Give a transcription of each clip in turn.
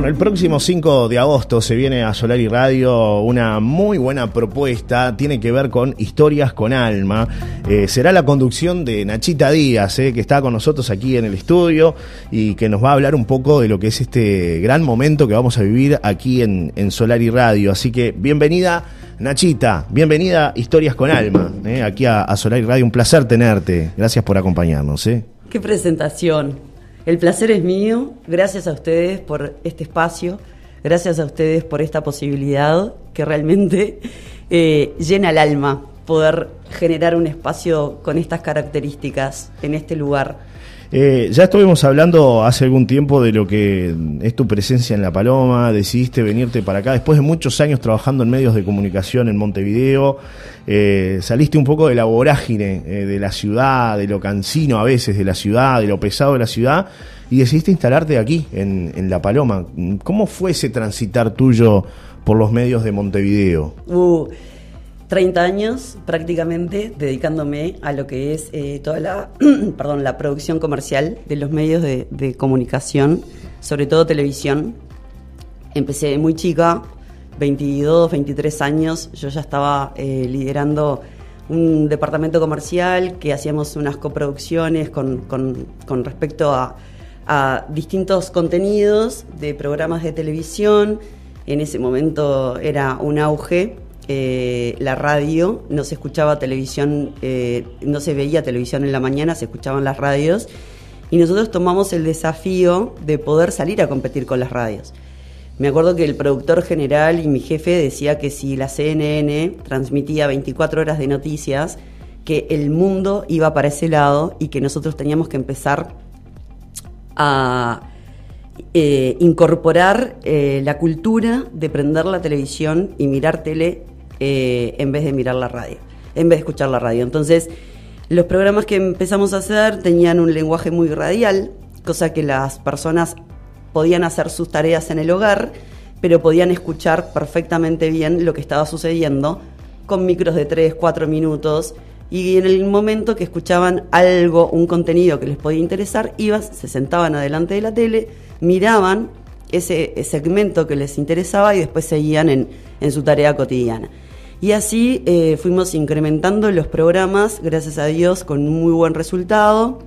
Bueno, el próximo 5 de agosto se viene a Solar y Radio una muy buena propuesta, tiene que ver con historias con alma. Eh, será la conducción de Nachita Díaz, eh, que está con nosotros aquí en el estudio y que nos va a hablar un poco de lo que es este gran momento que vamos a vivir aquí en, Solar y Radio. Así que bienvenida. Nachita, bienvenida Historias con Alma, eh, aquí a, a Solar y Radio. Un placer tenerte. Gracias por acompañarnos. Qué presentación. El placer es mío. Gracias a ustedes por este espacio. Gracias a ustedes por esta posibilidad que realmente eh, llena el alma poder generar un espacio con estas características en este lugar. Eh, ya estuvimos hablando hace algún tiempo de lo que es tu presencia en La Paloma, decidiste venirte para acá después de muchos años trabajando en medios de comunicación en Montevideo, eh, saliste un poco de la vorágine eh, de la ciudad, de lo cansino a veces de la ciudad, de lo pesado de la ciudad, y decidiste instalarte aquí, en, La Paloma. ¿Cómo fue ese transitar tuyo por los medios de Montevideo? Uh, 30 años prácticamente dedicándome a lo que es eh, toda la, perdón, la producción comercial de los medios de, comunicación, sobre todo televisión. Empecé muy chica, 22, 23 años, yo ya estaba eh, liderando un departamento comercial que hacíamos unas coproducciones con, con, respecto a, a distintos contenidos de programas de televisión. En ese momento era un auge eh, la radio, no se escuchaba televisión, eh, no se veía televisión en la mañana, se escuchaban las radios, y nosotros tomamos el desafío de poder salir a competir con las radios. Me acuerdo que el productor general y mi jefe decía que si la CNN transmitía 24 horas de noticias, que el mundo iba para ese lado y que nosotros teníamos que empezar a eh, incorporar la cultura de prender la televisión y mirar tele eh, en vez de mirar la radio, en vez de escuchar la radio. Entonces, los programas que empezamos a hacer tenían un lenguaje muy radial, cosa que las personas podían hacer sus tareas en el hogar, pero podían escuchar perfectamente bien lo que estaba sucediendo con micros de 3, 4 minutos y en el momento que escuchaban algo, un contenido que les podía interesar, iban, se sentaban adelante de la tele, miraban ese segmento que les interesaba y después seguían en su tarea cotidiana. Y así eh, fuimos incrementando los programas, gracias a Dios, con muy buen resultado.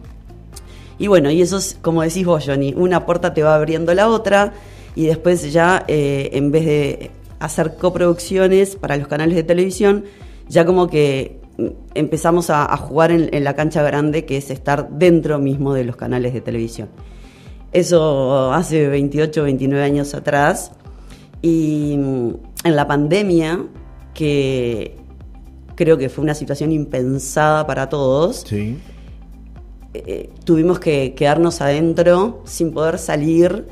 Y bueno, y eso es como decís vos, Johnny, una puerta te va abriendo la otra y después ya eh, en vez de hacer coproducciones para los canales de televisión, ya como que mm, empezamos a, jugar en, la cancha grande, que es estar dentro mismo de los canales de televisión. Eso hace 28, 29 años atrás. Y mm, en la pandemia que creo que fue una situación impensada para todos. Sí. Eh, tuvimos que quedarnos adentro sin poder salir.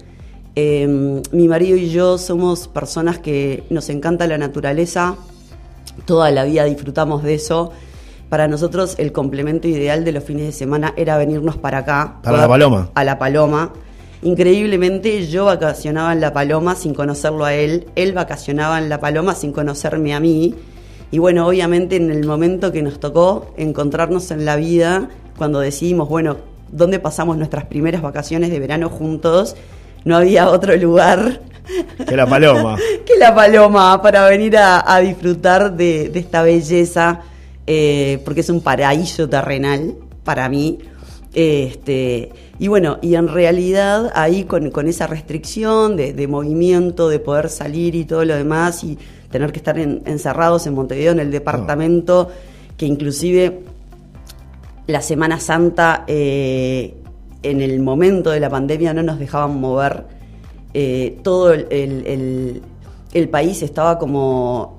Em, mi marido y yo somos personas que nos encanta la naturaleza, toda la vida disfrutamos de eso. Para nosotros el complemento ideal de los fines de semana era venirnos para acá. Para la Paloma. A la Paloma Increíblemente yo vacacionaba en La Paloma sin conocerlo a él, él vacacionaba en La Paloma sin conocerme a mí. Y bueno, obviamente en el momento que nos tocó encontrarnos en la vida, cuando decidimos, bueno, ¿dónde pasamos nuestras primeras vacaciones de verano juntos? No había otro lugar. Que la paloma. que la paloma, para venir a, disfrutar de, esta belleza, eh, porque es un paraíso terrenal para mí. Este, y bueno, y en realidad ahí con, esa restricción de, movimiento, de poder salir y todo lo demás, y tener que estar encerrados en Montevideo, en el departamento, que inclusive la Semana Santa, eh, en el momento de la pandemia, no nos dejaban mover. Eh, todo el, el país estaba como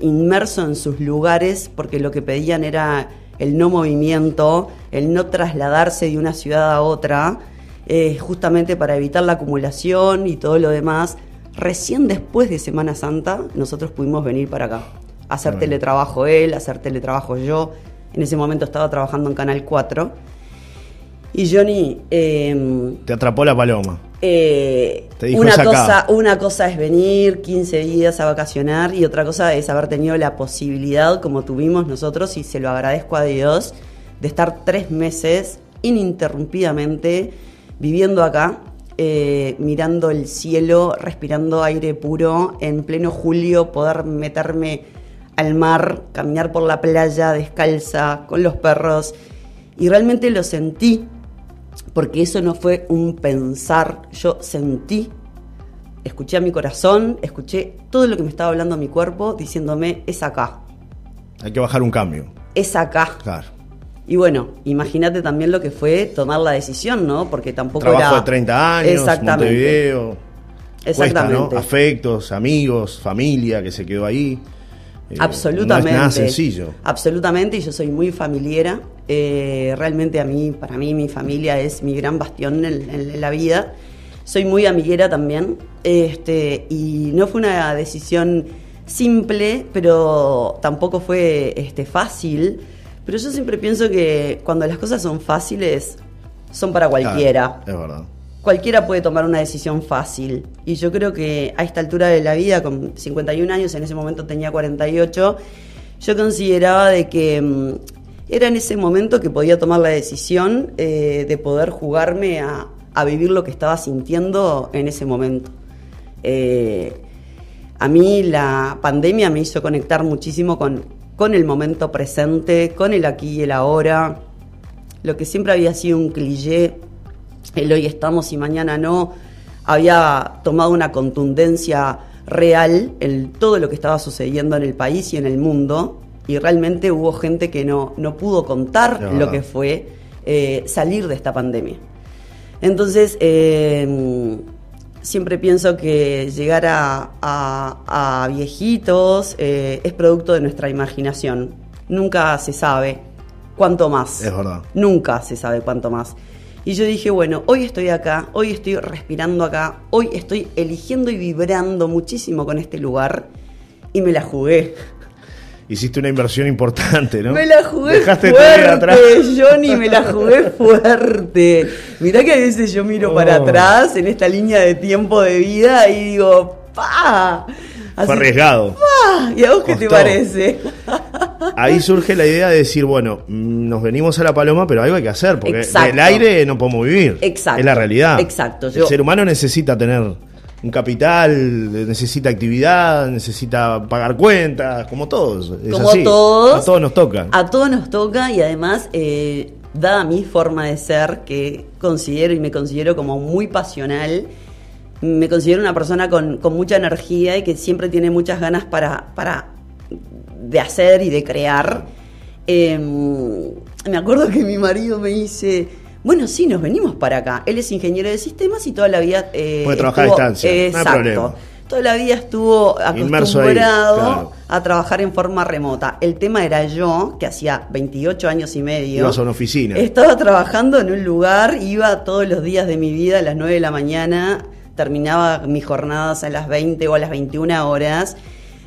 inmerso en sus lugares porque lo que pedían era el no movimiento, el no trasladarse de una ciudad a otra, eh, justamente para evitar la acumulación y todo lo demás. Recién después de Semana Santa nosotros pudimos venir para acá, hacer teletrabajo él, hacer teletrabajo yo. En ese momento estaba trabajando en Canal 4. Y Johnny... Em, Te atrapó la paloma. Eh, una, cosa, una cosa es venir 15 días a vacacionar y otra cosa es haber tenido la posibilidad, como tuvimos nosotros, y se lo agradezco a Dios, de estar tres meses ininterrumpidamente viviendo acá, eh, mirando el cielo, respirando aire puro, en pleno julio poder meterme al mar, caminar por la playa descalza, con los perros, y realmente lo sentí, porque eso no fue un pensar, yo sentí, escuché a mi corazón, escuché todo lo que me estaba hablando mi cuerpo, diciéndome, es acá. Hay que bajar un cambio. Es acá. Claro. Y bueno, imagínate también lo que fue tomar la decisión, ¿no? Porque tampoco Trabajo era... de 30 años, Exactamente. Montevideo. Exactamente. Cuesta, ¿no? Afectos, amigos, familia que se quedó ahí. Eh, Absolutamente. No es nada sencillo. Absolutamente, y yo soy muy familiera. Eh, realmente a mí, para mí, mi familia es mi gran bastión en, en la vida. Soy muy amiguera también. Este, y no fue una decisión simple, pero tampoco fue este, fácil. Pero yo siempre pienso que cuando las cosas son fáciles, son para cualquiera. Es verdad. Cualquiera puede tomar una decisión fácil. Y yo creo que a esta altura de la vida, con 51 años, en ese momento tenía 48, yo consideraba de que mm, era en ese momento que podía tomar la decisión eh, de poder jugarme a, a, vivir lo que estaba sintiendo en ese momento. Eh, a mí la pandemia me hizo conectar muchísimo con, con el momento presente, con el aquí y el ahora. Lo que siempre había sido un cliché, el hoy estamos y mañana no, había tomado una contundencia real en todo lo que estaba sucediendo en el país y en el mundo. Y realmente hubo gente que no, no pudo contar No, lo que fue eh, salir de esta pandemia. Entonces, eh, siempre pienso que llegar a, a- a viejitos eh, es producto de nuestra imaginación. Nunca se sabe cuánto más. Es verdad. Nunca se sabe cuánto más. Y yo dije, bueno, hoy estoy acá, hoy estoy respirando acá, hoy estoy eligiendo y vibrando muchísimo con este lugar y me la jugué. Hiciste una inversión importante, ¿no? Me la jugué Dejaste todo fuerte, atrás. Johnny, me la jugué fuerte. Mirá que a veces yo miro para Oh. atrás en esta línea de tiempo de vida y digo, ¡pa! Así- Fue arriesgado. ¡pa! ¿Y a vos qué te parece? Ahí surge la idea de decir, bueno, mm, nos venimos a la paloma, pero algo hay que hacer, porque Exacto. del aire no podemos vivir. Exacto. Es la realidad. Exacto. El Yo- ser humano necesita tener un capital, necesita actividad, necesita pagar cuentas, como todos. Es Como así. todos. A todos nos toca. A todos nos toca y además, eh, dada mi forma de ser, que considero y me considero como muy pasional, me considero una persona con, con mucha energía y que siempre tiene muchas ganas para, para de hacer y de crear. Eh, me acuerdo que mi marido me dice, bueno, sí, nos venimos para acá. Él es ingeniero de sistemas y toda la vida... eh, Puede trabajar a distancia, no hay Exacto. problema. Toda la vida estuvo ahí, acostumbrado claro. a trabajar en forma remota. El tema era yo, que hacía 28 años y medio. Ibas a una oficina. Estaba trabajando en un lugar, iba todos los días de mi vida a las 9 de la mañana, terminaba mis jornadas a las 20 o a las 21 horas.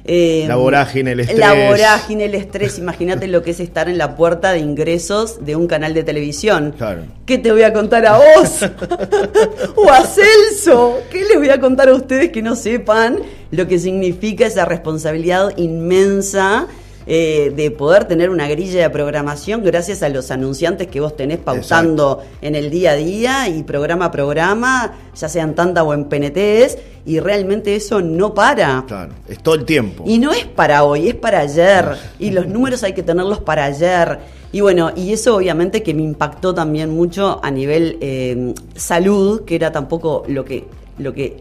Eh, La vorágine, el estrés. La vorágine, el estrés. Imagínate lo que es estar en la puerta de ingresos de un canal de televisión. Claro. ¿Qué te voy a contar a vos? o a Celso. ¿Qué les voy a contar a ustedes que no sepan lo que significa esa responsabilidad inmensa eh, de poder tener una grilla de programación gracias a los anunciantes que vos tenés pautando en el día a día y programa a programa, ya sean tanta o en PNTs, y realmente eso no para. Claro, es todo el tiempo. Y no es para hoy, es para ayer. Y los números hay que tenerlos para ayer. Y bueno, y eso obviamente que me impactó también mucho a nivel eh, salud, que era tampoco lo que, lo que,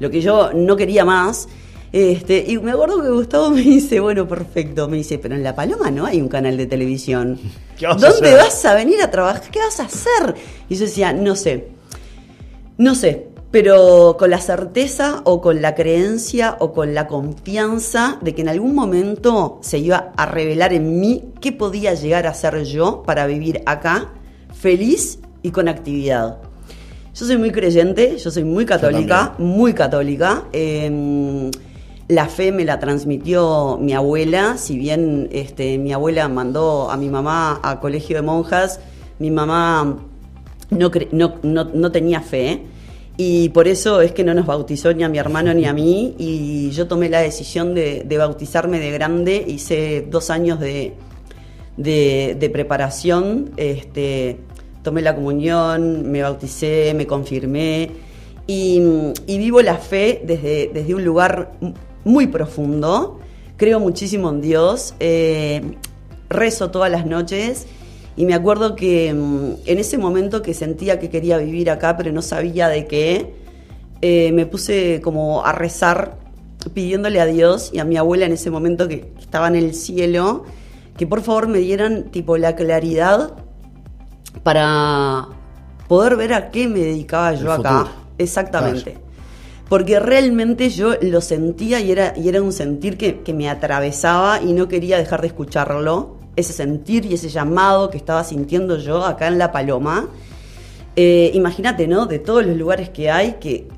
lo que yo no quería más. Este, y me acuerdo que Gustavo me dice, bueno, perfecto, me dice, pero en La Paloma no hay un canal de televisión. ¿Qué vas a ¿Dónde vas a venir a trabajar? ¿Qué vas a hacer? Y yo decía, no sé. No sé, pero con la certeza o con la creencia o con la confianza de que en algún momento se iba a revelar en mí qué podía llegar a ser yo para vivir acá feliz y con actividad. Yo soy muy creyente, yo soy muy católica, muy católica. Eh, la fe me la transmitió mi abuela, si bien este, mi abuela mandó a mi mamá a colegio de monjas, mi mamá no, no, no, no tenía fe y por eso es que no nos bautizó ni a mi hermano ni a mí y yo tomé la decisión de, bautizarme de grande, hice dos años de, de, de preparación, este, tomé la comunión, me bauticé, me confirmé y, y vivo la fe desde, desde un lugar muy profundo. Creo muchísimo en Dios. eh, rezo todas las noches. Y me acuerdo que mm, en ese momento que sentía que quería vivir acá, pero no sabía de qué, eh, me puse como a rezar pidiéndole a Dios y a mi abuela en ese momento que estaba en el cielo, que por favor me dieran tipo la claridad para poder ver a qué me dedicaba El yo acá. futuro. Exactamente. Porque realmente yo lo sentía y era, y era un sentir que, que me atravesaba y no quería dejar de escucharlo. Ese sentir y ese llamado que estaba sintiendo yo acá en La Paloma. Eh, Imagínate, ¿no? De todos los lugares que hay, que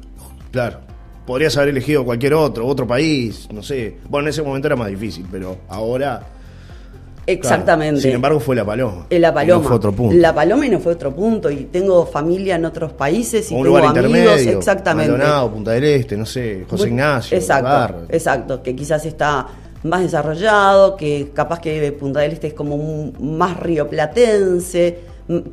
Claro. Podrías haber elegido cualquier otro, otro país, no sé. Bueno, en ese momento era más difícil, pero ahora. Claro. exactamente. Sin embargo, fue la paloma. La Paloma. No fue otro punto. La Paloma y no fue otro punto. Y tengo familia en otros países y O un tengo lugar amigos. Exactamente. Maldonado, Punta del Este, no sé, José Ignacio. Exacto, Barra. exacto, que quizás está más desarrollado, que capaz que Punta del Este es como un, más rioplatense,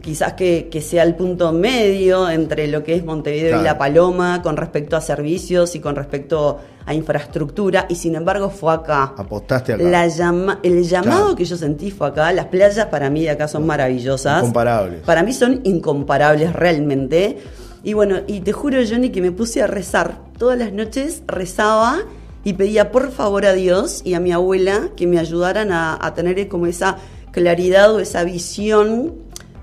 quizás que, que sea el punto medio entre lo que es Montevideo Claro. y La Paloma con respecto a servicios y con respecto a infraestructura, y sin embargo fue acá. Apostaste acá. La llama- el llamado Claro. que yo sentí fue acá. Las playas para mí de acá son maravillosas. Incomparables. Para mí son incomparables realmente. Y bueno, y te juro, Johnny, que me puse a rezar. Todas las noches rezaba y pedía por favor a Dios y a mi abuela que me ayudaran a, a tener como esa claridad o esa visión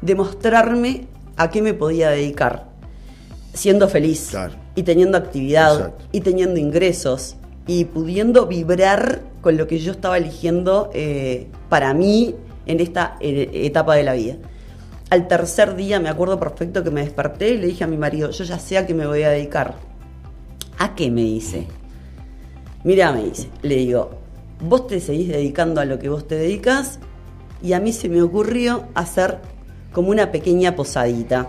de mostrarme a qué me podía dedicar. Siendo feliz Claro. y teniendo actividad Exacto. y teniendo ingresos y pudiendo vibrar con lo que yo estaba eligiendo eh, para mí en esta eh, etapa de la vida. Al tercer día me acuerdo perfecto que me desperté y le dije a mi marido, yo ya sé a qué me voy a dedicar. ¿A qué me dice? Mira, me dice, le digo, vos te seguís dedicando a lo que vos te dedicas y a mí se me ocurrió hacer como una pequeña posadita.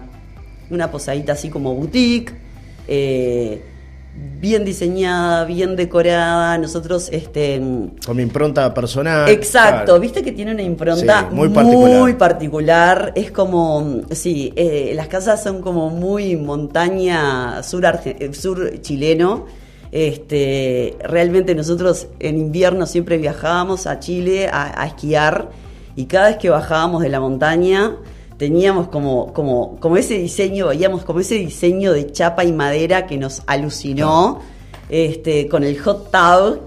Una posadita así como boutique, eh, bien diseñada, bien decorada. Nosotros, este, Con mi impronta personal. Exacto, Claro. viste que tiene una impronta Sí, muy muy, particular. Es como, sí, eh, las casas son como muy montaña sur, eh, sur chileno. Este, realmente nosotros en invierno siempre viajábamos a Chile a, a esquiar y cada vez que bajábamos de la montaña teníamos como, como, como ese diseño, veíamos como ese diseño de chapa y madera que nos alucinó, este, con el hot tub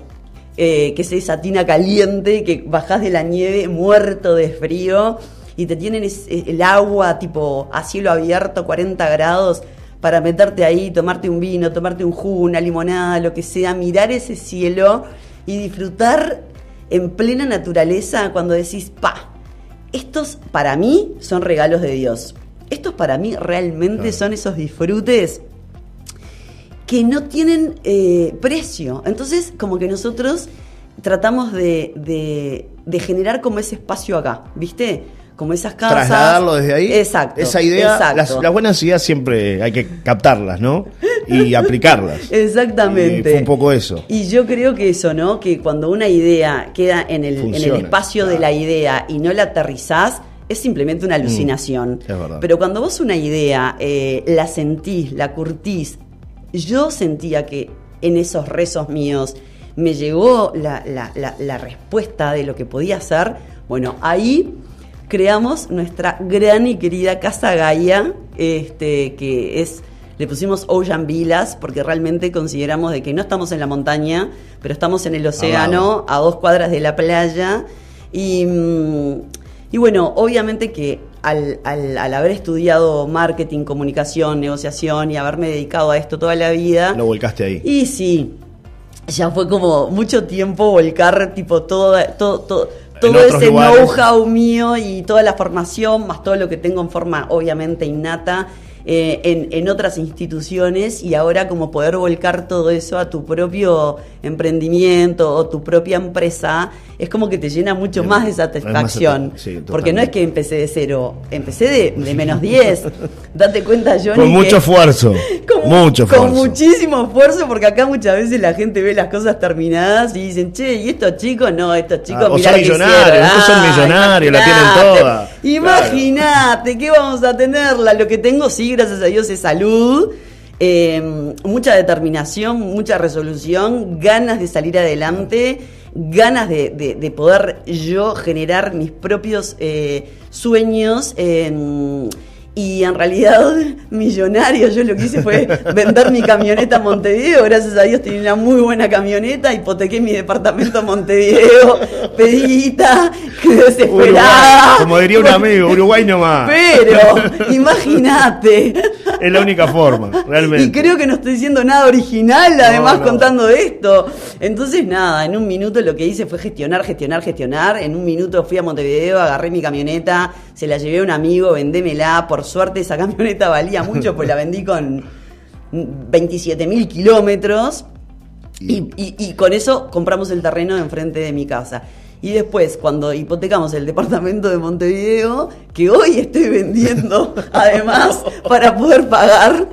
eh, que es esa tina caliente, que bajás de la nieve muerto de frío y te tienen es- el agua tipo a cielo abierto, 40 grados, para meterte ahí, tomarte un vino, tomarte un jugo, una limonada, lo que sea, mirar ese cielo y disfrutar en plena naturaleza cuando decís, pa, estos para mí son regalos de Dios. Estos para mí realmente Claro. son esos disfrutes que no tienen eh, precio. Entonces, como que nosotros tratamos de, de- de generar como ese espacio acá, ¿viste? Como esas casas. Trasladarlo desde ahí. Exacto. Esa idea, las, las buenas ideas siempre hay que captarlas, ¿no? Y aplicarlas. Exactamente. Y fue un poco eso. Y yo creo que eso, ¿no? Que cuando una idea queda en el, en el espacio de la idea y no la aterrizás, es simplemente una alucinación. Mm, es verdad. Pero cuando vos una idea eh, la sentís, la curtís, yo sentía que en esos rezos míos me llegó la, la- la- la respuesta de lo que podía hacer, bueno, ahí creamos nuestra gran y querida Casa Gaia, este, que es, le pusimos Ocean Villas, porque realmente consideramos de que no estamos en la montaña, pero estamos en el océano, a dos cuadras de la playa, y, mm, y bueno, obviamente que al, al- al haber estudiado marketing, comunicación, negociación y haberme dedicado a esto toda la vida, Lo volcaste ahí. y sí, ya fue como mucho tiempo volcar tipo todo, todo, todo, ese know-how mío y toda la formación, más todo lo que tengo en forma obviamente innata eh, en, en otras instituciones y ahora como poder volcar todo eso a tu propio emprendimiento o tu propia empresa, es como que te llena mucho más de más satisfacción. sí, porque no es que empecé de cero, empecé de, de menos 10. Date cuenta, Johnny. Con mucho que- esfuerzo. con, mucho con esfuerzo. muchísimo esfuerzo, porque acá muchas veces la gente ve las cosas terminadas y dicen, che, ¿y estos chicos? No, estos chicos, Ah, vos mirá sos lo que millonario, hicieron". vos sos Ah, millonario, la tienen toda. Imagínate, ¿qué vamos a tenerla? Lo que tengo, sí, gracias a Dios, es salud. Eh, mucha determinación, mucha resolución, ganas de salir adelante, ganas de, de- de poder yo generar mis propios eh, sueños. eh, y en realidad, millonario, yo lo que hice fue vender mi camioneta a Montevideo. Gracias a Dios tenía una muy buena camioneta, hipotequé mi departamento a Montevideo, pedita, desesperada. Uruguay, como diría un amigo, Uruguay nomás. Pero, imagínate. Es la única forma, realmente. Y creo que no estoy diciendo nada original, además, no. contando esto. Entonces, nada, en un minuto lo que hice fue gestionar, gestionar, gestionar. En un minuto fui a Montevideo, agarré mi camioneta, se la llevé a un amigo, vendémela. Por suerte, esa camioneta valía mucho, pues la vendí con 27 mil kilómetros. Y, y- y con eso compramos el terreno enfrente de mi casa. Y después, cuando hipotecamos el departamento de Montevideo, que hoy estoy vendiendo, además, para poder pagar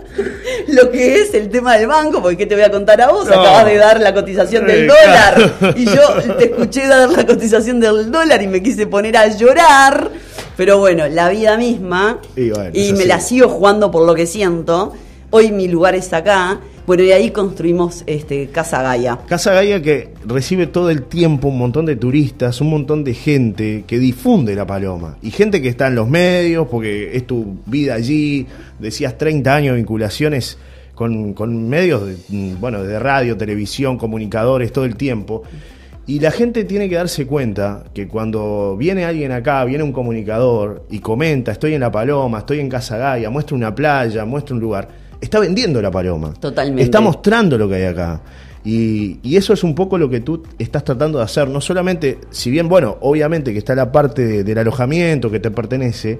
lo que es el tema del banco, porque ¿qué te voy a contar a vos? No. Acabas de dar la cotización del dólar. Y yo te escuché dar la cotización del dólar y me quise poner a llorar. Pero bueno, la vida misma. Y bueno, y es me la sigo jugando por lo que siento. Hoy mi lugar es acá. Bueno, y ahí construimos este, Casa Gaia. Casa Gaia que recibe todo el tiempo un montón de turistas, un montón de gente que difunde la paloma. Y gente que está en los medios, porque es tu vida allí, decías 30 años vinculaciones con, con medios, de, bueno, de radio, televisión, comunicadores, todo el tiempo. Y la gente tiene que darse cuenta que cuando viene alguien acá, viene un comunicador y comenta, estoy en La Paloma, estoy en Casa Gaia, muestra una playa, muestra un lugar, está vendiendo La Paloma. Totalmente. Está mostrando lo que hay acá. Y, y eso es un poco lo que tú estás tratando de hacer. No solamente, si bien, bueno, obviamente que está la parte de- del alojamiento que te pertenece,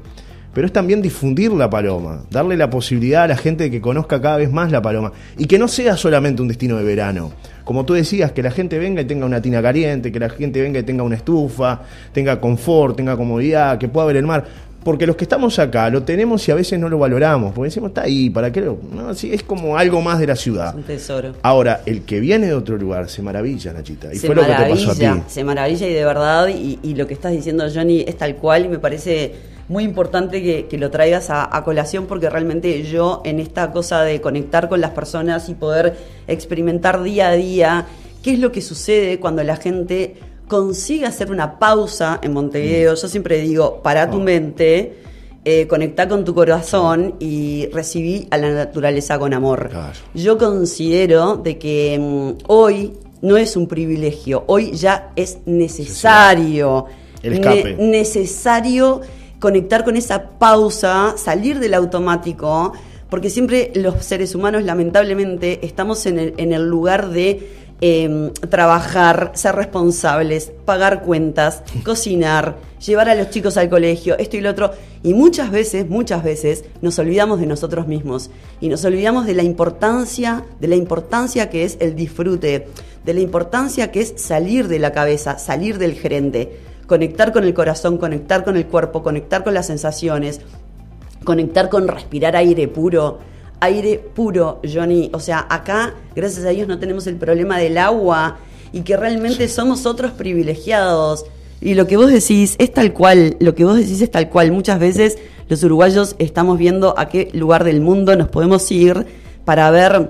pero es también difundir la paloma, darle la posibilidad a la gente de que conozca cada vez más la paloma y que no sea solamente un destino de verano. Como tú decías, que la gente venga y tenga una tina caliente, que la gente venga y tenga una estufa, tenga confort, tenga comodidad, que pueda ver el mar. Porque los que estamos acá lo tenemos y a veces no lo valoramos, porque decimos, está ahí, ¿para qué lo...? No, sí, es como algo más de la ciudad. Es un tesoro. Ahora, el que viene de otro lugar se maravilla, Nachita. Y se fue lo que te pasó a ti. maravilla, se maravilla y de verdad, y, y lo que estás diciendo, Johnny, es tal cual, y me parece muy importante que, que lo traigas a, a colación porque realmente yo en esta cosa de conectar con las personas y poder experimentar día a día qué es lo que sucede cuando la gente consigue hacer una pausa en Mm. Montevideo. Yo siempre digo, para tu mente, eh, conectar con tu corazón y recibí a la naturaleza con amor. Claro. Yo considero de que mm, hoy no es un privilegio, hoy ya es necesario. El escape. ne- necesario conectar con esa pausa, salir del automático, porque siempre los seres humanos lamentablemente estamos en el, en el lugar de eh, trabajar, ser responsables, pagar cuentas, cocinar, llevar a los chicos al colegio, esto y lo otro. Y muchas veces, muchas veces nos olvidamos de nosotros mismos y nos olvidamos de la importancia, de la importancia que es el disfrute, de la importancia que es salir de la cabeza, salir del gerente, conectar con el corazón, conectar con el cuerpo, conectar con las sensaciones, conectar con respirar aire puro. Aire puro, Johnny. O sea, acá, gracias a Dios, no tenemos el problema del agua y que realmente somos otros privilegiados. Y lo que vos decís es tal cual, lo que vos decís es tal cual. Muchas veces los uruguayos estamos viendo a qué lugar del mundo nos podemos ir para ver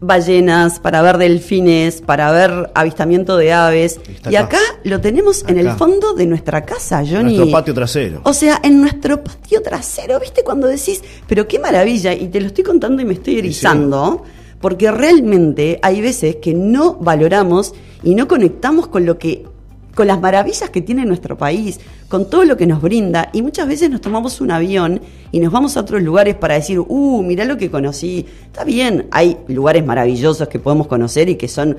ballenas, para ver delfines, para ver avistamiento de aves. Y acá. acá lo tenemos en el fondo de nuestra casa, Johnny. Nuestro patio trasero. O sea, en nuestro patio trasero, ¿viste? Cuando decís, pero qué maravilla, y te lo estoy contando y me estoy erizando, porque realmente hay veces que no valoramos y no conectamos con lo que con las maravillas que tiene nuestro país, con todo lo que nos brinda, y muchas veces nos tomamos un avión y nos vamos a otros lugares para decir, uh, mirá lo que conocí. Está bien, hay lugares maravillosos que podemos conocer y que son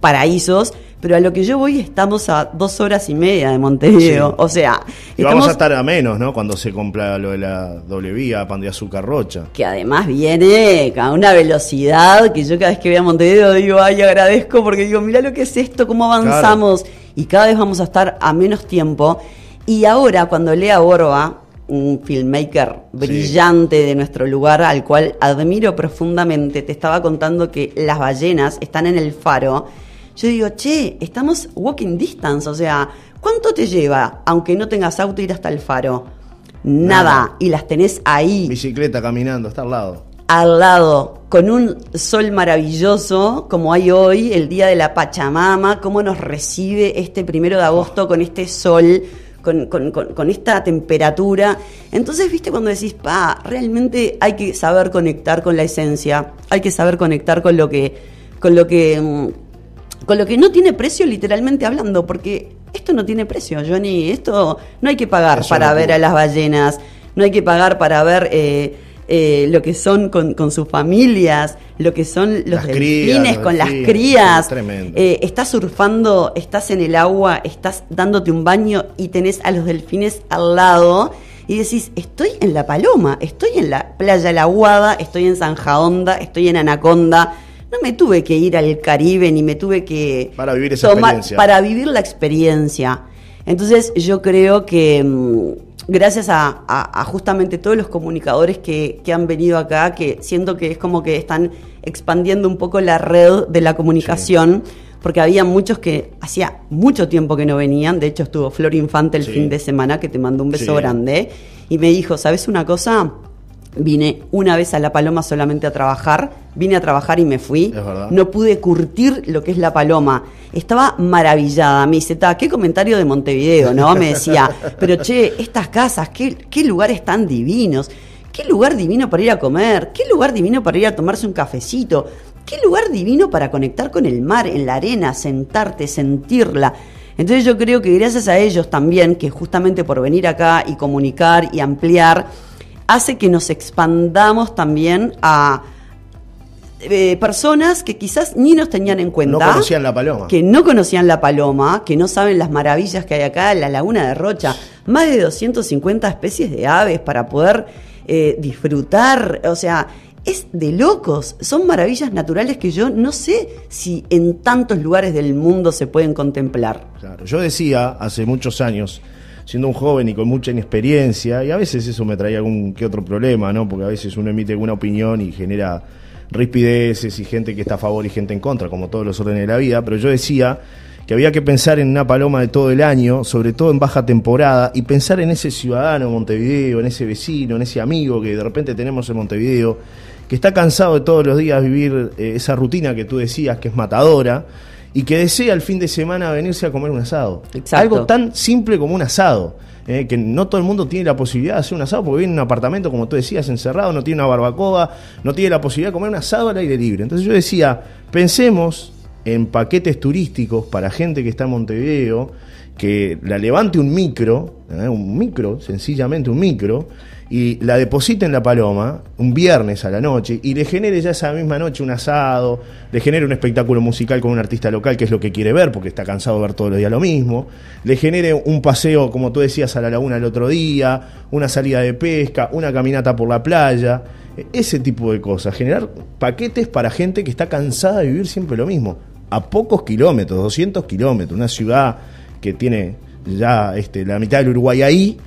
paraísos, pero a lo que yo voy estamos a dos horas y media de Montevideo. Sí. O sea, Y vamos a estar a menos, ¿no? Cuando se compra lo de la doble vía, pan de azúcar rocha. que además viene a una velocidad que yo cada vez que veo a Montevideo digo, ay, agradezco porque digo, mira lo que es esto, cómo avanzamos y cada vez vamos a estar a menos tiempo. Y ahora cuando Lea Borba, un filmmaker brillante de nuestro lugar al cual admiro profundamente, te estaba contando que las ballenas están en el faro, yo digo, che, estamos walking distance, o sea, ¿cuánto te lleva, aunque no tengas auto, ir hasta el faro? Nada, Nada. y las tenés ahí. Bicicleta caminando, está al lado. al lado, con un sol maravilloso, como hay hoy, el día de la Pachamama, cómo nos recibe este primero de agosto con este sol, con, con, con, esta temperatura. Entonces, viste, cuando decís, pa, realmente hay que saber conectar con la esencia, hay que saber conectar con lo que, con lo que, mm, con lo que no tiene precio, literalmente hablando, porque esto no tiene precio, Johnny. Esto no hay que pagar para ver a las ballenas, no hay que pagar para ver. Eh, eh, lo que son con, sus familias, lo que son los delfines con las crías. Eh, estás surfando, estás en el agua, estás dándote un baño y tenés a los delfines al lado y decís, estoy en La Paloma, estoy en la playa La Aguada, estoy en Zanja Honda, estoy en Anaconda. No me tuve que ir al Caribe ni me tuve que para vivir esa experiencia. Para vivir la experiencia. Entonces yo creo que mm, gracias a, justamente todos los comunicadores que, han venido acá, que siento que es como que están expandiendo un poco la red de la comunicación, porque había muchos que hacía mucho tiempo que no venían, de hecho estuvo Flor Infante el fin de semana, que te mandó un beso grande, y me dijo, ¿sabes una cosa? Vine una vez a La Paloma solamente a trabajar, vine a trabajar y me fui. No pude curtir lo que es La Paloma. Estaba maravillada. Me dice, qué comentario de Montevideo, ¿no? Me decía, pero che, estas casas, qué, qué lugares tan divinos. Qué lugar divino para ir a comer, qué lugar divino para ir a tomarse un cafecito, qué lugar divino para conectar con el mar, en la arena, sentarte, sentirla. Entonces yo creo que gracias a ellos también, que justamente por venir acá y comunicar y ampliar, hace que nos expandamos también a eh, personas que quizás ni nos tenían en cuenta. No conocían la paloma. Que no conocían la paloma, que no saben las maravillas que hay acá en la laguna de Rocha. Más de 250 especies de aves para poder eh, disfrutar. O sea, es de locos. Son maravillas naturales que yo no sé si en tantos lugares del mundo se pueden contemplar. Claro, yo decía hace muchos años siendo un joven y con mucha inexperiencia, y a veces eso me traía algún que otro problema, ¿no? Porque a veces uno emite alguna opinión y genera rispideces y gente que está a favor y gente en contra, como todos los órdenes de la vida, pero yo decía que había que pensar en una paloma de todo el año, sobre todo en baja temporada, y pensar en ese ciudadano en Montevideo, en ese vecino, en ese amigo que de repente tenemos en Montevideo, que está cansado de todos los días vivir eh, esa rutina que tú decías, que es matadora, y que desea el fin de semana venirse a comer un asado. Algo tan simple como un asado. Eh, que no todo el mundo tiene la posibilidad de hacer un asado porque vive en un apartamento, como tú decías, encerrado, no tiene una barbacoa, no tiene la posibilidad de comer un asado al aire libre. Entonces yo decía, pensemos en paquetes turísticos para gente que está en Montevideo, que la levante un micro, eh, un micro, sencillamente un micro, y la deposite en la paloma un viernes a la noche y le genere ya esa misma noche un asado, le genere un espectáculo musical con un artista local que es lo que quiere ver porque está cansado de ver todos los días lo mismo, le genere un paseo, como tú decías, a la laguna el otro día, una salida de pesca, una caminata por la playa, ese tipo de cosas, generar paquetes para gente que está cansada de vivir siempre lo mismo, a pocos kilómetros, 200 kilómetros, una ciudad que tiene ya este, la mitad del Uruguay ahí,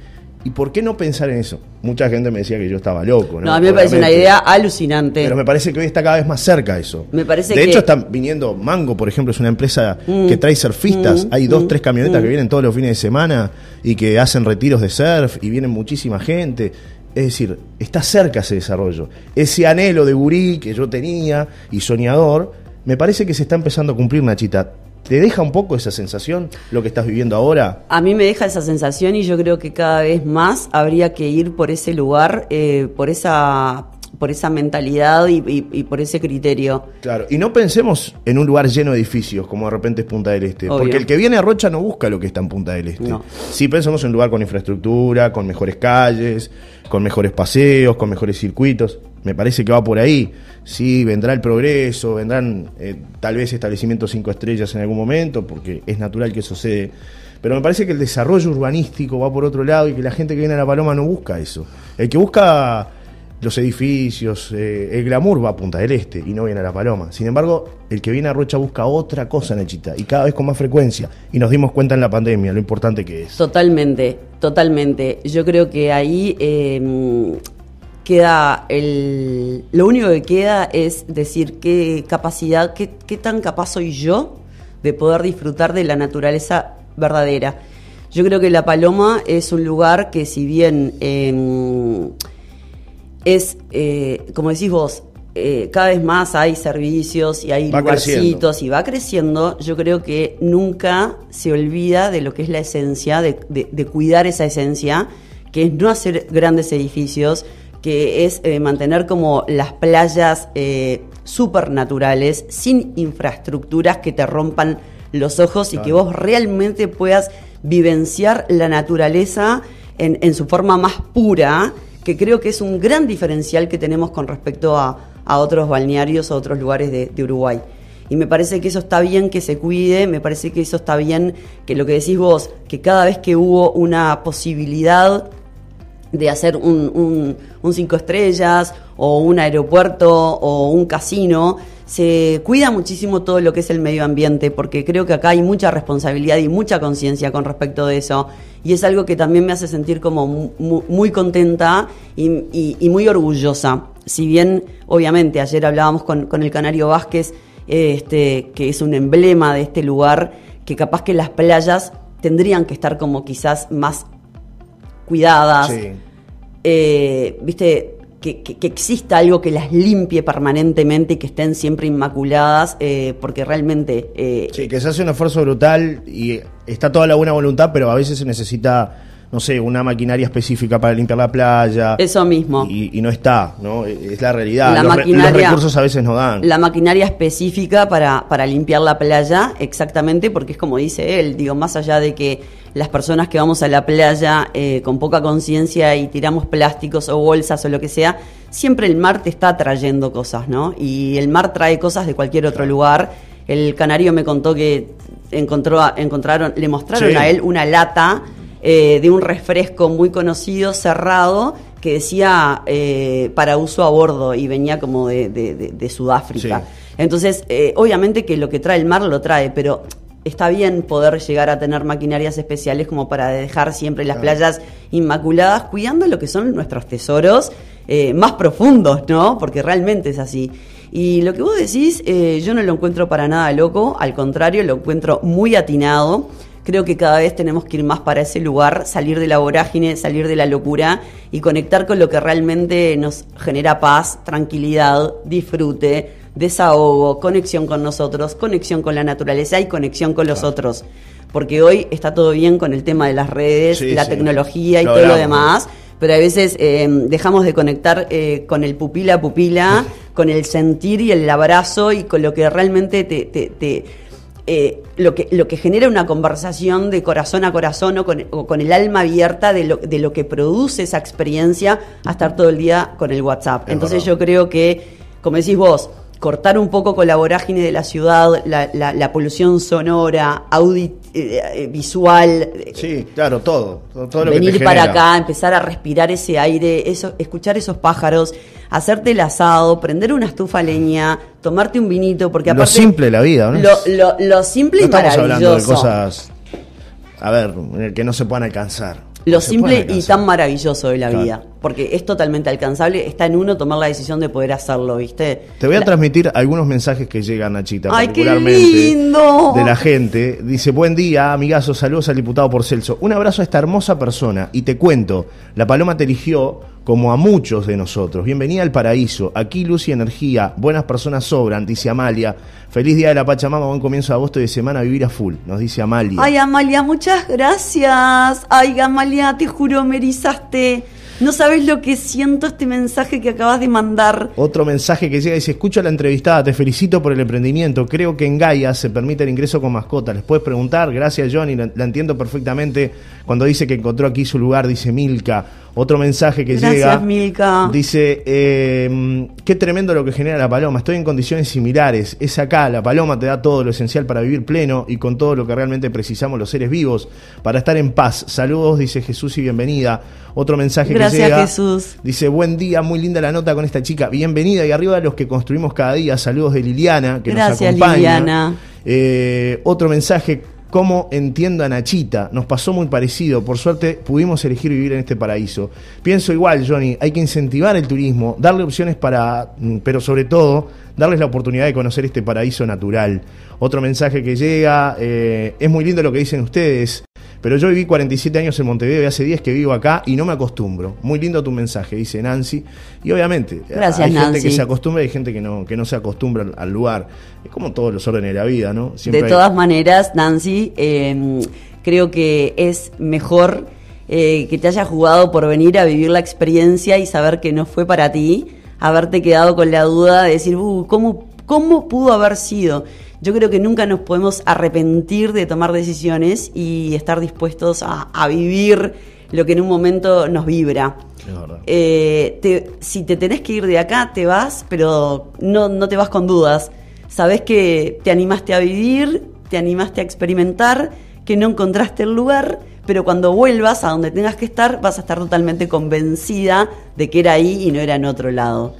¿Y por qué no pensar en eso? Mucha gente me decía que yo estaba loco. No, a mí me parece una idea alucinante. Pero me parece que hoy está cada vez más cerca eso. Me parece de hecho, están viniendo Mango, por ejemplo, es una empresa mm. que trae surfistas. Mm. Hay dos, mm. tres camionetas que vienen todos los fines de semana y que hacen retiros de surf y vienen muchísima gente. Es decir, está cerca ese desarrollo. Ese anhelo de gurí que yo tenía y soñador, me parece que se está empezando a cumplir, Nachita. ¿Te deja un poco esa sensación lo que estás viviendo ahora? A mí me deja esa sensación y yo creo que cada vez más habría que ir por ese lugar, eh, por esa por esa mentalidad y, por ese criterio. Claro, y no pensemos en un lugar lleno de edificios, como de repente es Punta del Este, porque el que viene a Rocha no busca lo que está en Punta del Este. Sí pensamos en un lugar con infraestructura, con mejores calles, con mejores paseos, con mejores circuitos. Me parece que va por ahí. Sí, vendrá el progreso, vendrán eh, tal vez establecimientos cinco estrellas en algún momento, porque es natural que eso. Pero me parece que el desarrollo urbanístico va por otro lado y que la gente que viene a La Paloma no busca eso. El que busca los edificios, eh, el glamour va a Punta del Este y no viene a La Paloma. Sin embargo, el que viene a Rocha busca otra cosa, Nachita, y cada vez con más frecuencia. Y nos dimos cuenta en la pandemia lo importante que es. Totalmente, totalmente. Yo creo que ahí em, queda el. Lo único que queda es decir qué capacidad, qué, qué tan capaz soy yo de poder disfrutar de la naturaleza verdadera. Yo creo que La Paloma es un lugar que, si bien. Em, es, eh, como decís vos, eh, cada vez más hay servicios y hay Va lugarcitos y va creciendo, yo creo que nunca se olvida de lo que es la esencia, de, de- de cuidar esa esencia, que es no hacer grandes edificios, que es eh, mantener como las playas eh, supernaturales, sin infraestructuras que te rompan los ojos y que vos realmente puedas vivenciar la naturaleza en, en su forma más pura, que creo que es un gran diferencial que tenemos con respecto a, a otros balnearios o otros lugares de, de Uruguay. Y me parece que eso está bien que se cuide, me parece que eso está bien que lo que decís vos, que cada vez que hubo una posibilidad de hacer un, un, cinco estrellas o un aeropuerto o un casino, se cuida muchísimo todo lo que es el medio ambiente, porque creo que acá hay mucha responsabilidad y mucha conciencia con respecto de eso. Y es algo que también me hace sentir como mu- mu- muy, contenta y, muy orgullosa. Si bien, obviamente, ayer hablábamos con, con el Canario Vázquez, este, que es un emblema de este lugar, que capaz que las playas tendrían que estar como quizás más cuidadas, Sí. eh, viste, que, que- que exista algo que las limpie permanentemente y que estén siempre inmaculadas, eh, porque realmente... eh, Sí, que se hace un esfuerzo brutal y está toda la buena voluntad, pero a veces se necesita, no sé, una maquinaria específica para limpiar la playa. Eso mismo. Y, y no está, ¿no? Es la realidad. La los, re- los recursos a veces no dan. La maquinaria específica para, para limpiar la playa, exactamente, porque es como dice él, digo, más allá de que las personas que vamos a la playa eh, con poca conciencia y tiramos plásticos o bolsas o lo que sea, siempre el mar te está trayendo cosas, ¿no? Y el mar trae cosas de cualquier otro lugar. El canario me contó que encontró, encontraron, le mostraron Sí. a él una lata eh, de un refresco muy conocido, cerrado, que decía eh, para uso a bordo y venía como de, de- de- de Sudáfrica. Sí. Entonces, eh, obviamente que lo que trae el mar lo trae, pero está bien poder llegar a tener maquinarias especiales como para dejar siempre las Claro. playas inmaculadas, cuidando lo que son nuestros tesoros eh, más profundos, ¿no? Porque realmente es así. Y lo que vos decís, eh, yo no lo encuentro para nada loco, al contrario, lo encuentro muy atinado. Creo que cada vez tenemos que ir más para ese lugar, salir de la vorágine, salir de la locura y conectar con lo que realmente nos genera paz, tranquilidad, disfrute, desahogo, conexión con nosotros, conexión con la naturaleza y conexión con los otros. Porque hoy está todo bien con el tema de las redes, Sí, la sí. tecnología y Lo todo lo demás, pero a veces eh, dejamos de conectar eh, con el pupila a pupila, con el sentir y el abrazo y con lo que realmente te, te- te, eh, lo, que, lo que genera una conversación de corazón a corazón o con, o con el alma abierta de lo, de lo que produce esa experiencia a estar todo el día con el WhatsApp. Es Entonces verdad. yo creo que, como decís vos, cortar un poco con la vorágine de la ciudad, la, la- la polución sonora, audi, eh, eh, visual, Sí, claro, todo. Todo, todo lo que venir te para genera. acá, empezar a respirar ese aire, eso, escuchar esos pájaros, hacerte el asado, prender una estufa a leña, tomarte un vinito, porque Lo aparte simple de la vida, ¿no? lo, lo- lo simple No y estamos hablando de cosas, a ver, que no se puedan alcanzar. Lo simple y tan maravilloso de la Claro. vida, porque es totalmente alcanzable, está en uno tomar la decisión de poder hacerlo, ¿viste? Te voy a La- transmitir algunos mensajes que llegan, Nachita, ¡Ay, qué particularmente lindo! de la gente. Dice, buen día, amigazo, saludos al diputado por Celso. Un abrazo a esta hermosa persona. Y te cuento, la Paloma te eligió como a muchos de nosotros. Bienvenida al paraíso. Aquí luz y energía. Buenas personas sobran, dice Amalia. Feliz día de la Pachamama, buen comienzo de agosto y de semana vivir a full, nos dice Amalia. Ay, Amalia, muchas gracias. Ay, Amalia, te juro, me erizaste. No sabes lo que siento este mensaje que acabas de mandar. Otro mensaje que llega dice, escucho la entrevistada, te felicito por el emprendimiento, creo que en Gaia se permite el ingreso con mascotas, les puedes preguntar, gracias Johnny, la, la entiendo perfectamente cuando dice que encontró aquí su lugar, dice Milka. Otro mensaje que Gracias, llega, Milka. dice, eh, qué tremendo lo que genera la paloma, estoy en condiciones similares, es acá, la paloma te da todo lo esencial para vivir pleno y con todo lo que realmente precisamos los seres vivos para estar en paz. Saludos, dice Jesús y bienvenida. Otro mensaje que Gracias, llega. Jesús. Dice, buen día, muy linda la nota con esta chica. Bienvenida y arriba de los que construimos cada día. Saludos de Liliana, que Gracias, nos acompaña. Liliana. Eh, otro mensaje, ¿cómo entiendo a Nachita? Nos pasó muy parecido. Por suerte pudimos elegir vivir en este paraíso. Pienso igual, Johnny, hay que incentivar el turismo, darle opciones para, mm, pero sobre todo, darles la oportunidad de conocer este paraíso natural. Otro mensaje que llega, eh, es muy lindo lo que dicen ustedes, pero yo viví 47 años en Montevideo y hace 10 que vivo acá y no me acostumbro. Muy lindo tu mensaje, dice Nancy. Y obviamente, Gracias, hay gente que se acostumbra y hay gente que no, que no se acostumbra al- lugar. Es como todos los órdenes de la vida, ¿no? Siempre de hay- todas maneras, Nancy, eh, creo que es mejor eh, que te hayas jugado por venir a vivir la experiencia y saber que no fue para ti, haberte quedado con la duda de decir, "Uh, ¿cómo, ¿cómo pudo haber sido? Yo creo que nunca nos podemos arrepentir de tomar decisiones y estar dispuestos a, a vivir lo que en un momento nos vibra. Es verdad. Eh, te- si te tenés que ir de acá, te vas, pero no, no te vas con dudas. Sabés que te animaste a vivir, te animaste a experimentar, que no encontraste el lugar, pero cuando vuelvas a donde tengas que estar, vas a estar totalmente convencida de que era ahí y no era en otro lado.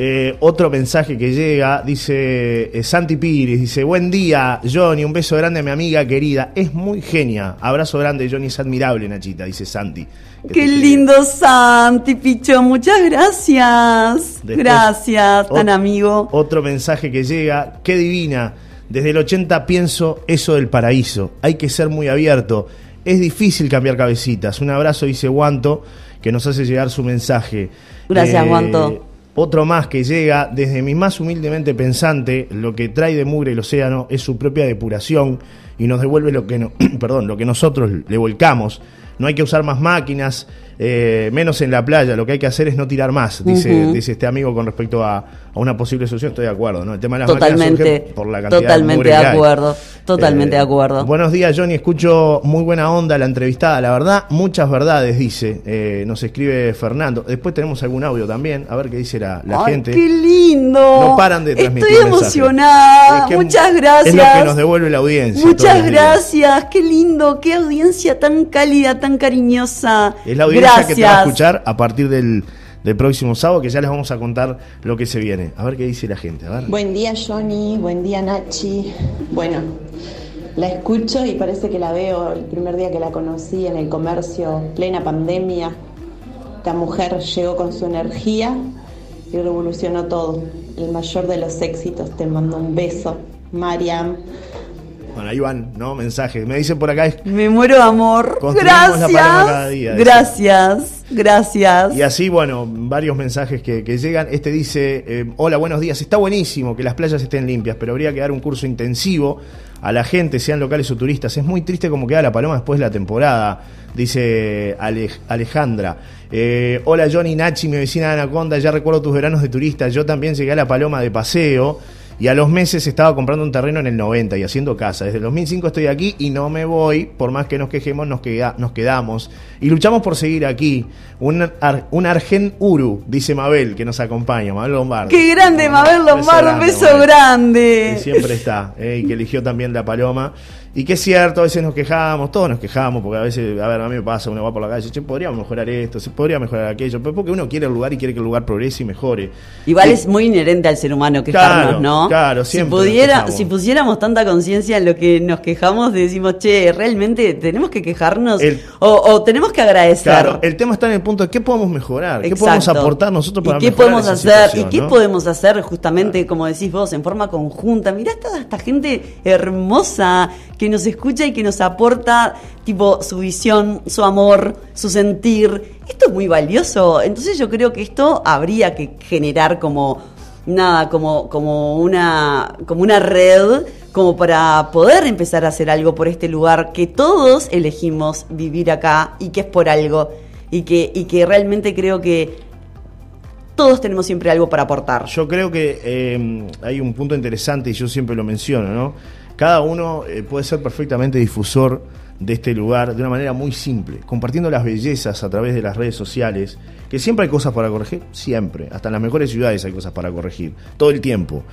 Eh, otro mensaje que llega, dice eh, Santi Pires, dice, buen día, Johnny, un beso grande a mi amiga querida, es muy genia, abrazo grande, Johnny, es admirable, Nachita, dice Santi. Qué lindo Santi, Picho, muchas gracias. Después, gracias, tan amigo. Otro mensaje que llega, qué divina, desde el 80 pienso eso del paraíso, hay que ser muy abierto, es difícil cambiar cabecitas, un abrazo, dice Guanto, que nos hace llegar su mensaje. Eh, Gracias, Guanto. Otro más que llega, desde mi más humildemente pensante, lo que trae de mugre el océano es su propia depuración y nos devuelve lo que, no, perdón, lo que nosotros le volcamos. No hay que usar más máquinas, eh, menos en la playa, lo que hay que hacer es no tirar más, dice, dice este amigo con respecto a, a una posible solución. Estoy de acuerdo, ¿no? El tema de las Totalmente, por la cantidad totalmente de acuerdo, totalmente Eh, de acuerdo. Buenos días, Johnny. Escucho muy buena onda la entrevistada. La verdad, muchas verdades, dice. Eh, nos escribe Fernando. Después tenemos algún audio también, a ver qué dice la, la Ay, gente. qué lindo. No paran de transmitir Estoy emocionada. Es que Muchas gracias. Es lo que nos devuelve la audiencia. Muchas gracias. Qué lindo. Qué audiencia tan cálida, tan cariñosa. Es la audiencia gracias. que te va a escuchar a partir del, del próximo sábado, que ya les vamos a contar lo que se viene. A ver qué dice la gente. A ver. Buen día Johnny, buen día Nachi. Bueno, la escucho y parece que la veo el primer día que la conocí en el comercio, plena pandemia. Esta mujer llegó con su energía y revolucionó todo. El mayor de los éxitos. Te mando un beso, Mariam. Bueno, ahí van, ¿no? Mensajes. Me dicen por acá. Me muero de amor. Construimos la Gracias. cada día, gracias. Gracias. Y así, bueno, varios mensajes que, que llegan. Este dice, eh, hola, buenos días. Está buenísimo que las playas estén limpias, pero habría que dar un curso intensivo a la gente, sean locales o turistas. Es muy triste como queda la paloma después de la temporada, dice Alej- Alejandra. Eh, hola, Johnny Nachi, mi vecina de Anaconda. Ya recuerdo tus veranos de turista. Yo también llegué a la paloma de paseo. Y a los meses estaba comprando un terreno en el 90 y haciendo casa. Desde el 2005 estoy aquí y no me voy. Por más que nos quejemos, nos, queda- nos quedamos. Y luchamos por seguir aquí. Un, ar- un Argen Uru, dice Mabel, que nos acompaña. Mabel Lombardo. Qué grande, Mabel Lombardo. Un beso grande. Que siempre está. eh, y que eligió también la paloma. Y que es cierto, a veces nos quejamos, todos nos quejamos, porque a veces, a ver, a mí me pasa, uno va por la calle, che, podríamos mejorar esto, se podría mejorar aquello, pero porque uno quiere el lugar y quiere que el lugar progrese y mejore. Igual es muy inherente al ser humano quejarnos, Claro, ¿no? claro, si siempre nos pudiera, si pusiéramos tanta conciencia en lo que nos quejamos, decimos, che, realmente tenemos que quejarnos El- o, o tenemos que agradecer. Claro, el tema está en el punto de qué podemos mejorar, qué podemos aportar nosotros para ¿Y qué mejorar podemos esa hacer? ¿Y qué ¿no? podemos hacer justamente, como decís vos, en forma conjunta? Mirá toda esta gente hermosa que nos escucha y que nos aporta tipo su visión, su amor, su sentir. Esto es muy valioso. Entonces yo creo que esto habría que generar como nada, como, como una, como una red como para poder empezar a hacer algo por este lugar que todos elegimos vivir acá y que es por algo y que, y que realmente creo que todos tenemos siempre algo para aportar. Yo creo que eh, hay un punto interesante y yo siempre lo menciono, ¿no? Cada uno eh, puede ser perfectamente difusor de este lugar de una manera muy simple, compartiendo las bellezas a través de las redes sociales, que siempre hay cosas para corregir, siempre, hasta en las mejores ciudades hay cosas para corregir, todo el tiempo.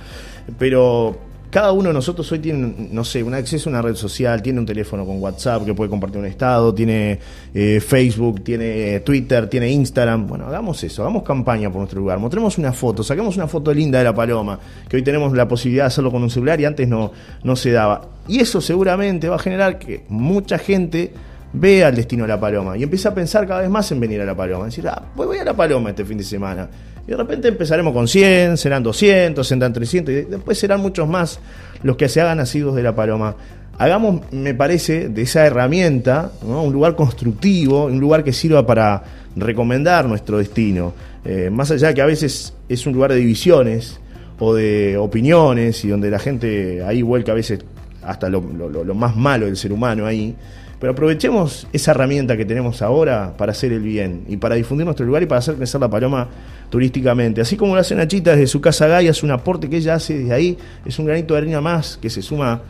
Pero cada uno de nosotros hoy tiene, no sé, un acceso a una red social, tiene un teléfono con WhatsApp que puede compartir un estado, tiene eh, Facebook, tiene Twitter, tiene Instagram. Bueno, hagamos eso, hagamos campaña por nuestro lugar, mostremos una foto, saquemos una foto linda de la paloma, que hoy tenemos la posibilidad de hacerlo con un celular y antes no, no se daba. Y eso seguramente va a generar que mucha gente vea el destino de la paloma y empieza a pensar cada vez más en venir a la paloma. Decir, ah, voy a la paloma este fin de semana. Y de repente empezaremos con 100, serán 200, serán 300 y después serán muchos más los que se hagan nacidos de la paloma. hagamos, me parece, de esa herramienta un lugar constructivo, un lugar que sirva para recomendar nuestro destino. Eh, más allá de que a veces es un lugar de divisiones o de opiniones y donde la gente ahí vuelca a veces hasta lo, más malo del ser humano ahí. Pero aprovechemos esa herramienta que tenemos ahora para hacer el bien y para difundir nuestro lugar y para hacer crecer la paloma turísticamente. Así como lo hace Nachita desde su casa Gaia, es un aporte que ella hace desde ahí, es un granito de arena más que se suma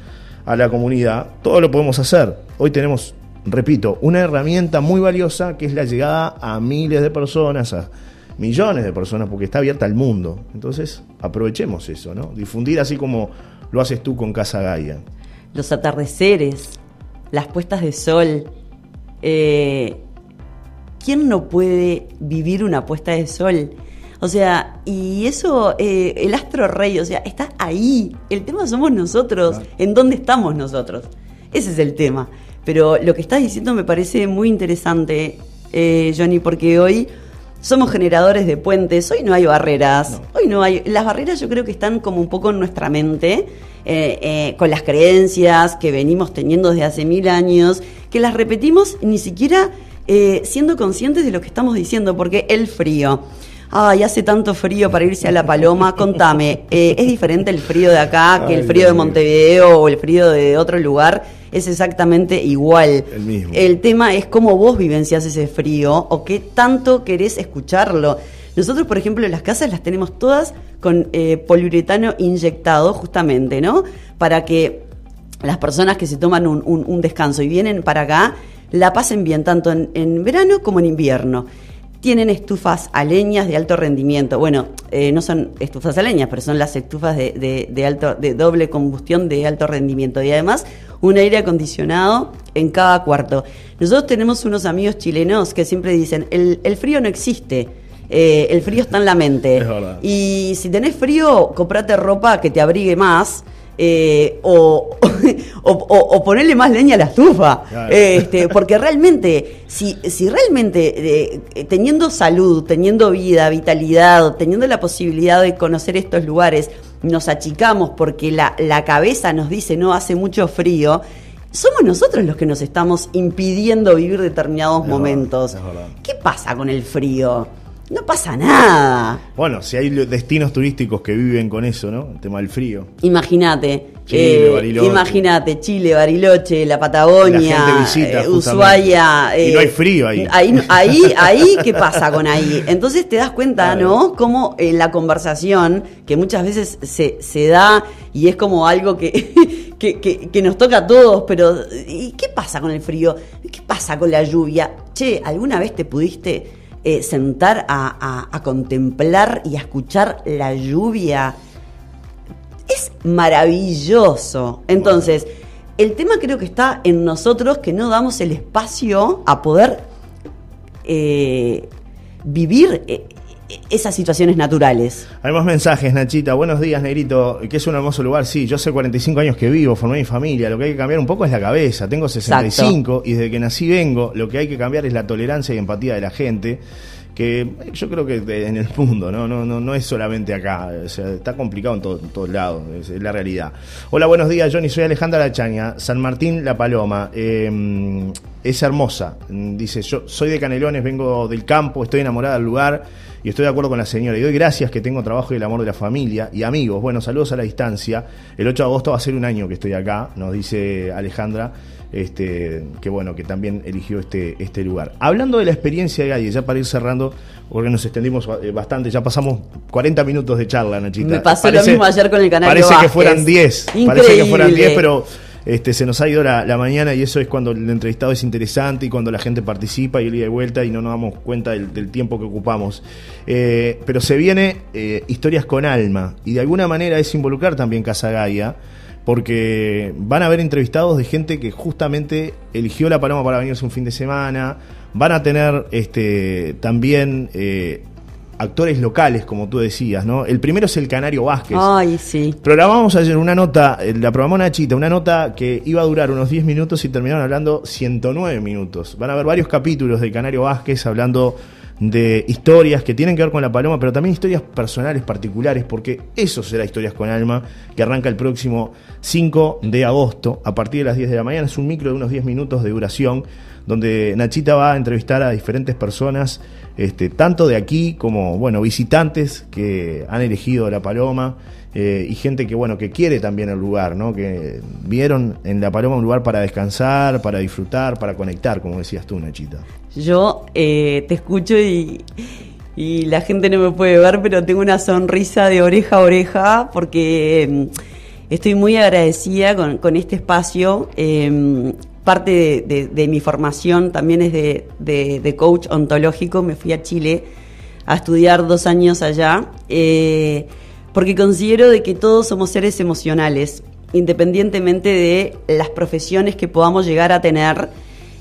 a la comunidad. Todo lo podemos hacer. Hoy tenemos, repito, una herramienta muy valiosa que es la llegada a miles de personas, a millones de personas, porque está abierta al mundo. Entonces, aprovechemos eso, ¿no? Difundir así como lo haces tú con Casa Gaia. Los atardeceres, las puestas de sol. Eh, ¿Quién no puede vivir una puesta de sol? O sea, y eso, eh, el astro rey, o sea, está ahí. El tema somos nosotros. ¿En dónde estamos nosotros? Ese es el tema. Pero lo que estás diciendo me parece muy interesante, eh, Johnny, porque hoy somos generadores de puentes, hoy no hay barreras, hoy no hay, las barreras yo creo que están como un poco en nuestra mente, eh, eh, con las creencias que venimos teniendo desde hace mil años, que las repetimos ni siquiera eh, siendo conscientes de lo que estamos diciendo, porque el frío. Ay, hace tanto frío para irse a la paloma. Contame, ¿es diferente el frío de acá que el frío de Montevideo o el frío de otro lugar? es exactamente igual. El mismo. El tema es cómo vos vivencias ese frío o qué tanto querés escucharlo. Nosotros, por ejemplo, las casas las tenemos todas con eh, poliuretano inyectado, justamente, ¿no? Para que las personas que se toman un, descanso y vienen para acá la pasen bien, tanto en verano como en invierno tienen estufas a leñas de alto rendimiento. Bueno, eh, no son estufas a leñas, pero son las estufas de, alto, de doble combustión de alto rendimiento. Y además, un aire acondicionado en cada cuarto. Nosotros tenemos unos amigos chilenos que siempre dicen, el, el frío no existe. Eh, el frío está en la mente. Y si tenés frío, comprate ropa que te abrigue más eh, o, o, ponerle más leña a la estufa. Este, porque realmente, si, si realmente eh, teniendo salud, teniendo vida, vitalidad, teniendo la posibilidad de conocer estos lugares, nos achicamos porque la, la cabeza nos dice no hace mucho frío, somos nosotros los que nos estamos impidiendo vivir determinados momentos. ¿Qué pasa con el frío? No pasa nada. Bueno, si hay destinos turísticos que viven con eso, ¿no? El tema del frío. Imagínate. Chile, eh, Bariloche. Imagínate, Chile, Bariloche, la Patagonia, eh, Ushuaia. y no hay frío ahí. Ahí, ahí, ¿qué pasa con ahí? Entonces te das cuenta, ¿no? Como en la conversación, que muchas veces se, se da y es como algo que, que, que, nos toca a todos, pero ¿y qué pasa con el frío? ¿Qué pasa con la lluvia? Che, ¿alguna vez te pudiste eh, sentar a, contemplar y a escuchar la lluvia. Es maravilloso. Entonces, el tema creo que está en nosotros que no damos el espacio a poder eh, vivir eh, esas situaciones naturales. Hay más mensajes, Nachita. Buenos días, Negrito. Que es un hermoso lugar. Sí, yo hace 45 años que vivo, formé mi familia. Lo que hay que cambiar un poco es la cabeza. Tengo 65 y desde que nací vengo. Lo que hay que cambiar es la tolerancia y empatía de la gente que yo creo que en el mundo, ¿no? No, no, no es solamente acá, o sea, está complicado en, todos lados, es, la realidad. Hola, buenos días, Johnny, soy Alejandra Lachaña, San Martín La Paloma, em, es hermosa, dice, yo soy de Canelones, vengo del campo, estoy enamorada del lugar y estoy de acuerdo con la señora, y doy gracias que tengo trabajo y el amor de la familia y amigos, bueno, saludos a la distancia, el 8 de agosto va a ser un año que estoy acá, nos dice Alejandra, este, que bueno, que también eligió este, este lugar. Hablando de la experiencia de Galle, ya para ir cerrando, porque nos extendimos eh, bastante, ya pasamos 40 minutos de charla, Nachita. Me pasó lo mismo ayer con el canal Parece que fueran 10, parece que fueran 10, pero este, se nos ha ido la, mañana y eso es cuando el entrevistado es interesante y cuando la gente participa y el ida y vuelta y no nos damos cuenta del, tiempo que ocupamos. Eh, pero se viene eh, historias con alma y de alguna manera es involucrar también Casa Gaia porque van a haber entrevistados de gente que justamente eligió la paloma para venirse un fin de semana, van a tener este, también eh, actores locales, como tú decías, ¿no? El primero es el Canario Vázquez. Ay, sí. Programamos ayer una nota, eh, la programó Nachita, una nota que iba a durar unos 10 minutos y terminaron hablando 109 minutos. Van a haber varios capítulos del Canario Vázquez hablando de historias que tienen que ver con la paloma, pero también historias personales particulares, porque eso será Historias con Alma, que arranca el próximo 5 de agosto, a partir de las 10 de la mañana. Es un micro de unos 10 minutos de duración, donde Nachita va a entrevistar a diferentes personas, este, tanto de aquí como, bueno, visitantes que han elegido la paloma. Eh, y gente que bueno que quiere también el lugar, ¿no? Que vieron en La Paloma un lugar para descansar, para disfrutar, para conectar, como decías tú, Nachita. Yo eh, te escucho y, la gente no me puede ver, pero tengo una sonrisa de oreja a oreja porque em, estoy muy agradecida con, este espacio. Em, parte de, mi formación también es de, coach ontológico. Me fui a Chile a estudiar dos años allá. Eh, porque considero de que todos somos seres emocionales, independientemente de las profesiones que podamos llegar a tener.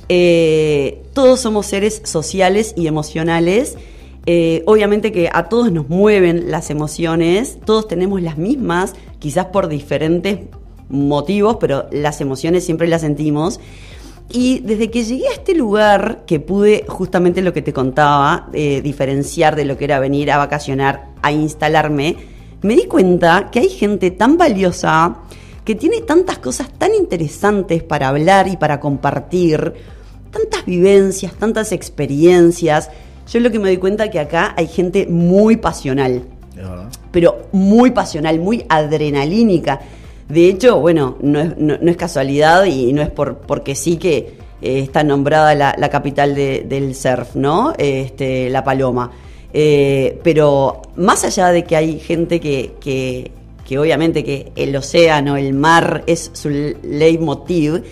Eh, todos somos seres sociales y emocionales. Eh, obviamente que a todos nos mueven las emociones, todos tenemos las mismas, quizás por diferentes motivos, pero las emociones siempre las sentimos. Y desde que llegué a este lugar, que pude justamente lo que te contaba, eh, diferenciar de lo que era venir a vacacionar, a instalarme, me di cuenta que hay gente tan valiosa que tiene tantas cosas tan interesantes para hablar y para compartir, tantas vivencias, tantas experiencias. Yo lo que me doy cuenta es que acá hay gente muy pasional, pero muy pasional, muy adrenalínica. De hecho, bueno, no es, casualidad y no es por, porque sí que eh, está nombrada la, capital del surf, ¿no? Este, la Paloma. Eh, pero más allá de que hay gente que, que, obviamente que el océano, el mar es su leitmotiv,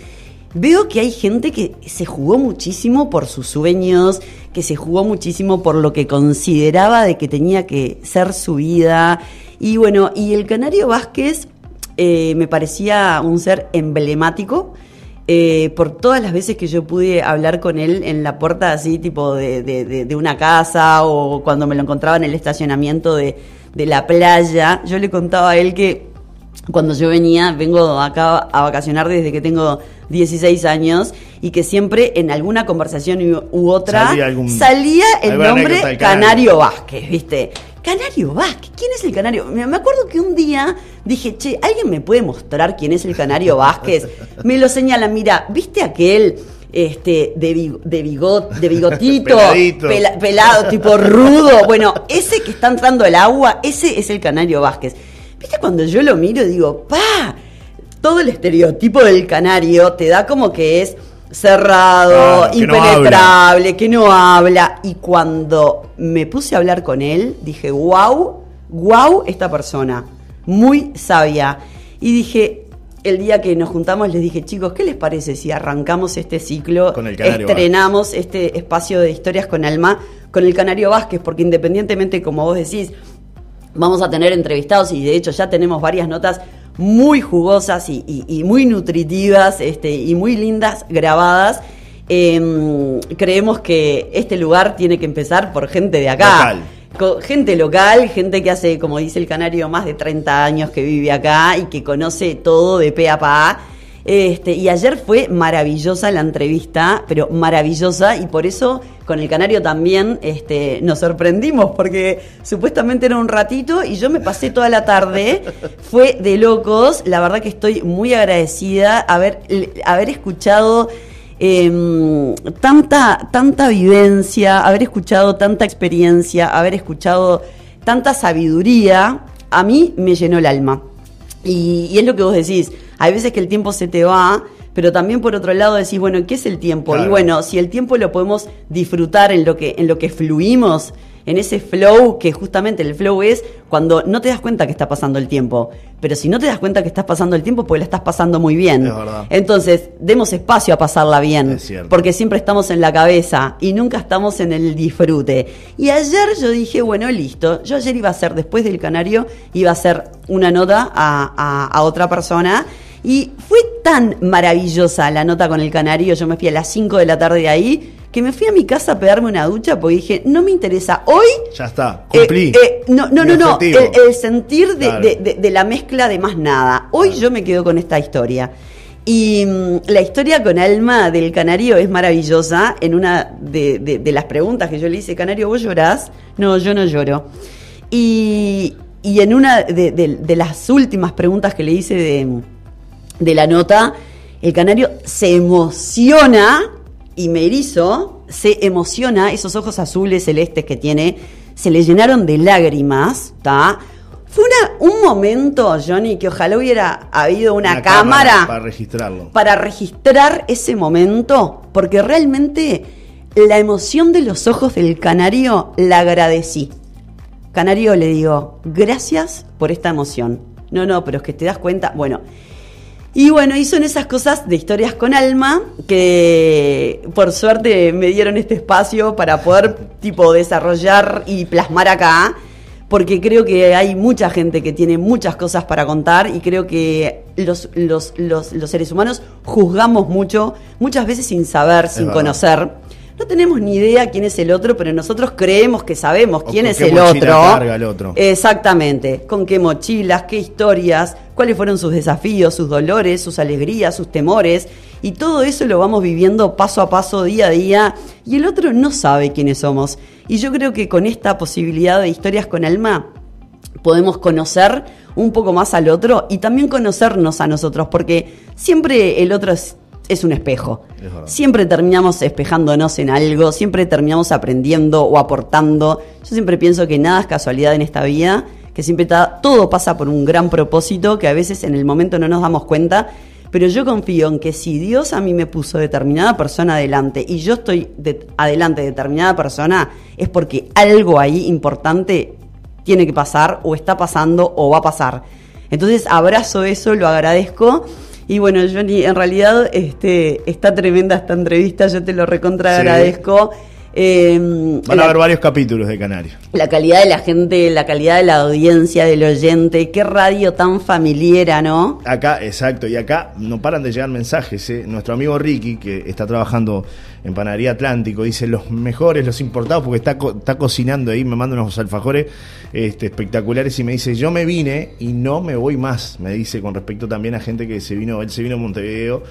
veo que hay gente que se jugó muchísimo por sus sueños, que se jugó muchísimo por lo que consideraba de que tenía que ser su vida. Y bueno, y el Canario Vázquez eh, me parecía un ser emblemático eh, por todas las veces que yo pude hablar con él en la puerta así, tipo de, de, una casa o cuando me lo encontraba en el estacionamiento de, la playa, yo le contaba a él que cuando yo venía, vengo acá a vacacionar desde que tengo 16 años y que siempre en alguna conversación u, otra salía, el nombre Canario Vázquez, ¿viste? Canario Vázquez, ¿quién es el Canario? Me acuerdo que un día dije, che, ¿alguien me puede mostrar quién es el Canario Vázquez? Me lo señala, mira, ¿viste aquel este, de, de, bigot, de bigotito, pelado, tipo rudo? Bueno, ese que está entrando al agua, ese es el Canario Vázquez. ¿Viste cuando yo lo miro y digo, pa, todo el estereotipo del canario te da como que es cerrado, impenetrable, que no habla. Y cuando me puse a hablar con él, dije, wow, wow, esta persona, muy sabia. Y dije, el día que nos juntamos, les dije, chicos, ¿qué les parece si arrancamos este ciclo, con el estrenamos este espacio de historias con alma con el Canario Vázquez? Porque independientemente, como vos decís, vamos a tener entrevistados y de hecho ya tenemos varias notas muy jugosas y, muy nutritivas este, y muy lindas grabadas. Em, creemos que este lugar tiene que empezar por gente de acá. gente local, gente que hace, como dice el canario, más de 30 años que vive acá y que conoce todo de pe a pa. Este, y ayer fue maravillosa la entrevista, pero maravillosa, y por eso con el Canario también este, nos sorprendimos, porque supuestamente era un ratito y yo me pasé toda la tarde, fue de locos, la verdad que estoy muy agradecida haber, haber escuchado em, tanta, tanta vivencia, haber escuchado tanta experiencia, haber escuchado tanta sabiduría, a mí me llenó el alma. Y es lo que vos decís, hay veces que el tiempo se te va, pero también por otro lado decís, bueno, ¿qué es el tiempo? Y bueno, si el tiempo lo podemos disfrutar en lo que, en lo que fluimos, en ese flow, que justamente el flow es cuando no te das cuenta que está pasando el tiempo. Pero si no te das cuenta que estás pasando el tiempo, pues la estás pasando muy bien. Entonces, demos espacio a pasarla bien. Porque siempre estamos en la cabeza y nunca estamos en el disfrute. Y ayer yo dije, bueno, listo. Yo ayer iba a hacer, después del canario, iba a hacer una nota a, a otra persona y fue tan maravillosa la nota con el canario, yo me fui a las 5 de la tarde de ahí, que me fui a mi casa a pegarme una ducha porque dije, no me interesa hoy. Ya está, cumplí. Eh, eh, no, no, no, no, el, sentir de, la mezcla de más nada. Hoy yo me quedo con esta historia. Y mm, la historia con Alma del Canario es maravillosa. En una de, de- de las preguntas que yo le hice, Canario, ¿vos llorás? No, yo no lloro. Y, y en una de, de- de las últimas preguntas que le hice de, de la nota, el Canario se emociona y me erizo, se emociona, esos ojos azules celestes que tiene, se le llenaron de lágrimas, ¿está? Fue una- un momento, Johnny, que ojalá hubiera habido una, cámara, para registrarlo. para registrar ese momento, porque realmente la emoción de los ojos del canario la agradecí. Canario le digo, gracias por esta emoción. No, no, pero es que te das cuenta, bueno. Y bueno, y son esas cosas de historias con alma que por suerte me dieron este espacio para poder tipo desarrollar y plasmar acá, porque creo que hay mucha gente que tiene muchas cosas para contar y creo que los, los, los, los seres humanos juzgamos mucho, muchas veces sin saber, sin conocer. No tenemos ni idea quién es el otro, pero nosotros creemos que sabemos quién es qué el otro. carga el otro. Exactamente. Con qué mochilas, qué historias, cuáles fueron sus desafíos, sus dolores, sus alegrías, sus temores. Y todo eso lo vamos viviendo paso a paso, día a día. Y el otro no sabe quiénes somos. Y yo creo que con esta posibilidad de historias con alma podemos conocer un poco más al otro y también conocernos a nosotros, porque siempre el otro es, es un espejo. Es. Siempre terminamos espejándonos en algo, siempre terminamos aprendiendo o aportando. Yo siempre pienso que nada es casualidad en esta vida, que siempre ta- todo pasa por un gran propósito, que a veces en el momento no nos damos cuenta. Pero yo confío en que si Dios a mí me puso determinada persona adelante y yo estoy de- adelante de determinada persona, es porque algo ahí importante tiene que pasar o está pasando o va a pasar. Entonces abrazo eso, lo agradezco. Y bueno, Johnny, en realidad este, está tremenda esta entrevista, yo te lo recontra Sí. Eh, Van a la- haber varios capítulos de Canario. la calidad de la gente, la calidad de la audiencia, del oyente, qué radio tan familiera, ¿no? Acá, exacto, y acá no paran de llegar mensajes. ¿eh? Nuestro amigo Ricky, que está trabajando en Panadería Atlántico, dice los mejores, los importados, porque está, co- está cocinando ahí, me manda unos alfajores este, espectaculares y me dice, yo me vine y no me voy más, me dice con respecto también a gente que se vino, él se vino a Montevideo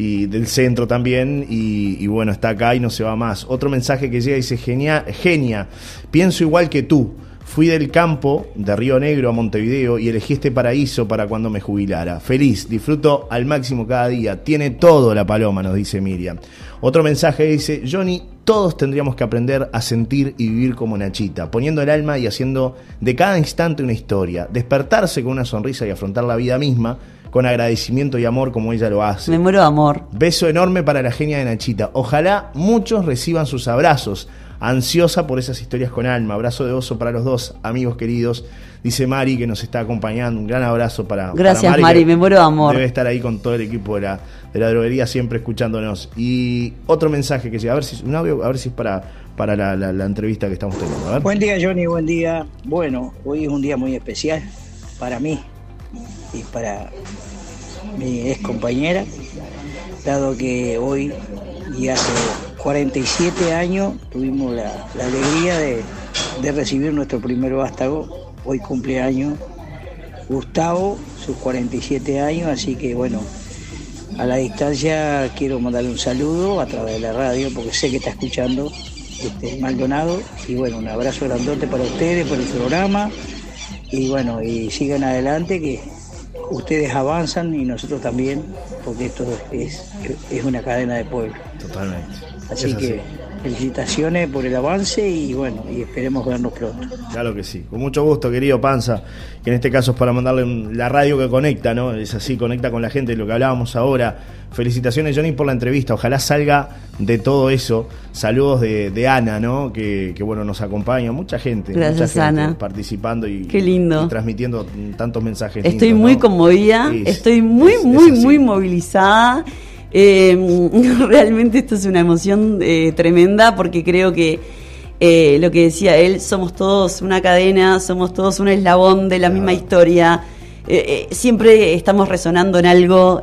y del centro también, y, bueno, está acá y no se va más. Otro mensaje que llega dice, genia, genia, pienso igual que tú. Fui del campo de Río Negro a Montevideo y elegí este paraíso para cuando me jubilara. Feliz, disfruto al máximo cada día. Tiene todo la paloma, nos dice Miriam. Otro mensaje dice, Johnny, todos tendríamos que aprender a sentir y vivir como Nachita, poniendo el alma y haciendo de cada instante una historia. Despertarse con una sonrisa y afrontar la vida misma con agradecimiento y amor como ella lo hace. Me muero de amor. Beso enorme para la genia de Nachita. Ojalá muchos reciban sus abrazos. Ansiosa por esas historias con alma. Abrazo de oso para los dos amigos queridos. Dice Mari que nos está acompañando. Un gran abrazo para, Gracias, para Mari, me muero de amor. Debe estar ahí con todo el equipo de la, de la droguería siempre escuchándonos. Y otro mensaje que llega, a ver si, un audio, a ver si es para, para la, la- la entrevista que estamos teniendo. A ver. Buen día Johnny, buen día. Bueno, hoy es un día muy especial para mí y para mi ex compañera, dado que hoy y hace 47 años tuvimos la, la alegría de, de recibir nuestro primer vástago. Hoy cumpleaños Gustavo, sus 47 años, así que bueno, a la distancia quiero mandarle un saludo a través de la radio porque sé que está escuchando este, Maldonado y bueno, un abrazo grandote para ustedes por el programa y bueno, y sigan adelante que ustedes avanzan y nosotros también porque esto es, es una cadena de pueblo. Totalmente. Así Es que felicitaciones por el avance y bueno, y esperemos vernos pronto. Claro que sí. Con mucho gusto, querido Panza, que en este caso es para mandarle la radio que conecta, ¿no? Es así, conecta con la gente, lo que hablábamos ahora. Felicitaciones, Johnny, por la entrevista. Ojalá salga de todo eso. Saludos de, de Ana, ¿no? Que, que, bueno, nos acompaña. Mucha gente. Gracias, mucha gente Ana. Participando y, Qué lindo. y transmitiendo tantos mensajes. Estoy lindos, muy ¿no? conmovida, Sí, estoy muy, es- muy, muy movilizada. Eh, realmente esto es una emoción eh, tremenda porque creo que eh, lo que decía él, somos todos una cadena, somos todos un eslabón de la misma historia. Eh, siempre estamos resonando en algo,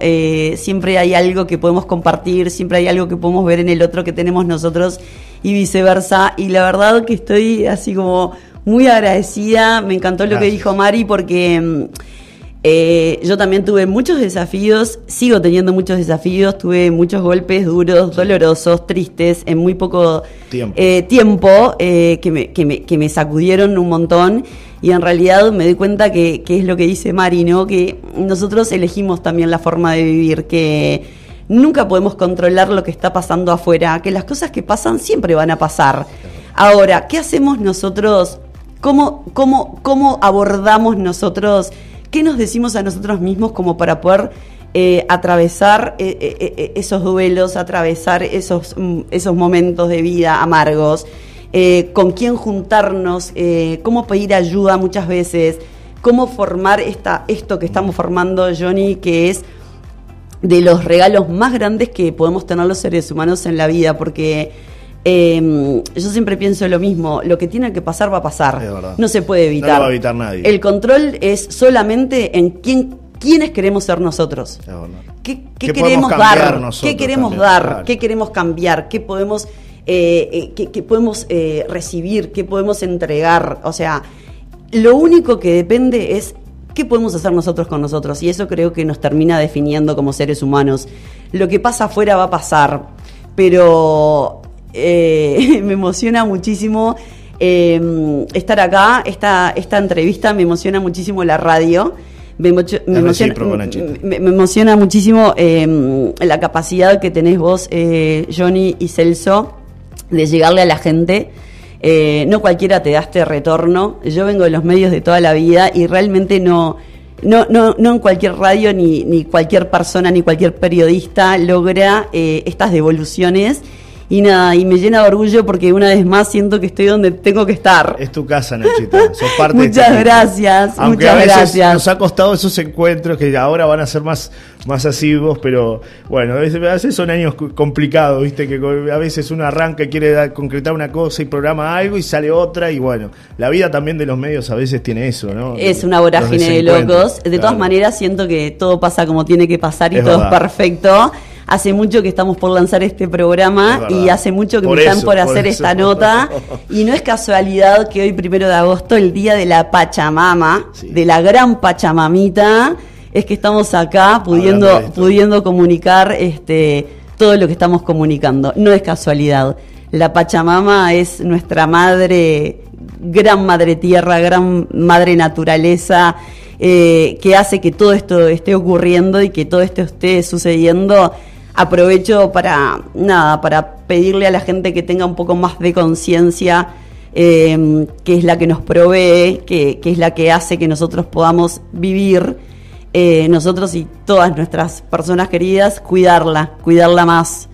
siempre hay algo que podemos compartir, siempre hay algo que podemos ver en el otro que tenemos nosotros y viceversa. Y la verdad que estoy así como muy agradecida, me encantó lo que dijo Mari porque... Eh, yo también tuve muchos desafíos, sigo teniendo muchos desafíos, tuve muchos golpes duros, dolorosos, tristes, en muy poco Tiempo. eh, tiempo eh, que, me, que, me, que me sacudieron un montón y en realidad me doy cuenta que, que es lo que dice Mari, ¿no? que nosotros elegimos también la forma de vivir, que nunca podemos controlar lo que está pasando afuera, que las cosas que pasan siempre van a pasar. Ahora, ¿qué hacemos nosotros? ¿Cómo, cómo, cómo abordamos nosotros? ¿Qué nos decimos a nosotros mismos como para poder eh, atravesar eh, eh, esos duelos, atravesar esos, mm, esos momentos de vida amargos? ¿Con quién juntarnos? ¿Cómo pedir ayuda muchas veces? ¿Cómo formar esta, esto que estamos formando, Johnny, que es de los regalos más grandes que podemos tener los seres humanos en la vida? Porque eh, yo siempre pienso lo mismo, lo que tiene que pasar va a pasar, no se puede No lo evitar. va a evitar nadie. El control es solamente en quién, quiénes queremos ser nosotros. ¿Qué, qué ¿Qué queremos dar? nosotros ¿Qué queremos también? dar? Claro. ¿Qué queremos cambiar? ¿Qué podemos, eh, eh, qué, qué podemos eh, recibir? ¿Qué podemos entregar? O sea, lo único que depende es qué podemos hacer nosotros con nosotros. Y eso creo que nos termina definiendo como seres humanos. Lo que pasa afuera va a pasar. Pero eh, me emociona muchísimo eh, estar acá. Esta, esta entrevista me emociona muchísimo la radio. Me, emociona, recíproco, Nachito. me, me emociona muchísimo eh, la capacidad que tenés vos, eh, Johnny y Celso, de llegarle a la gente. Eh, no cualquiera te da este retorno. Yo vengo de los medios de toda la vida y realmente no, no, no, no en cualquier radio ni, ni cualquier persona ni cualquier periodista logra estas devoluciones. Y nada, y me llena de orgullo porque una vez más siento que estoy donde tengo que estar. Es tu casa, Nachita. Sos parte de Muchas este gracias, Aunque muchas a veces gracias. nos ha costado esos encuentros que ahora van a ser más, más asiduos, pero bueno, a veces, son años complicados, ¿viste? Que a veces uno arranca y quiere dar- concretar una cosa y programa algo y sale otra, y bueno, la vida también de los medios a veces tiene eso, ¿no? Es una vorágine de locos. De todas maneras, siento que todo pasa como tiene que pasar y Es todo verdad. es perfecto. Hace mucho que estamos por lanzar este programa Es y hace mucho que Por me están por por hacer eso. esta nota. Y no es casualidad que hoy, primero de agosto, el día de la Pachamama, Sí. de la gran Pachamamita, es que estamos acá pudiendo, pudiendo comunicar este, todo lo que estamos comunicando. No es casualidad. La Pachamama es nuestra madre, gran madre tierra, gran madre naturaleza, eh, que hace que todo esto esté ocurriendo y que todo esto esté sucediendo. Aprovecho para nada, para pedirle a la gente que tenga un poco más de conciencia, eh, que es la que nos provee, que, que es la que hace que nosotros podamos vivir, eh, nosotros y todas nuestras personas queridas, cuidarla, cuidarla más.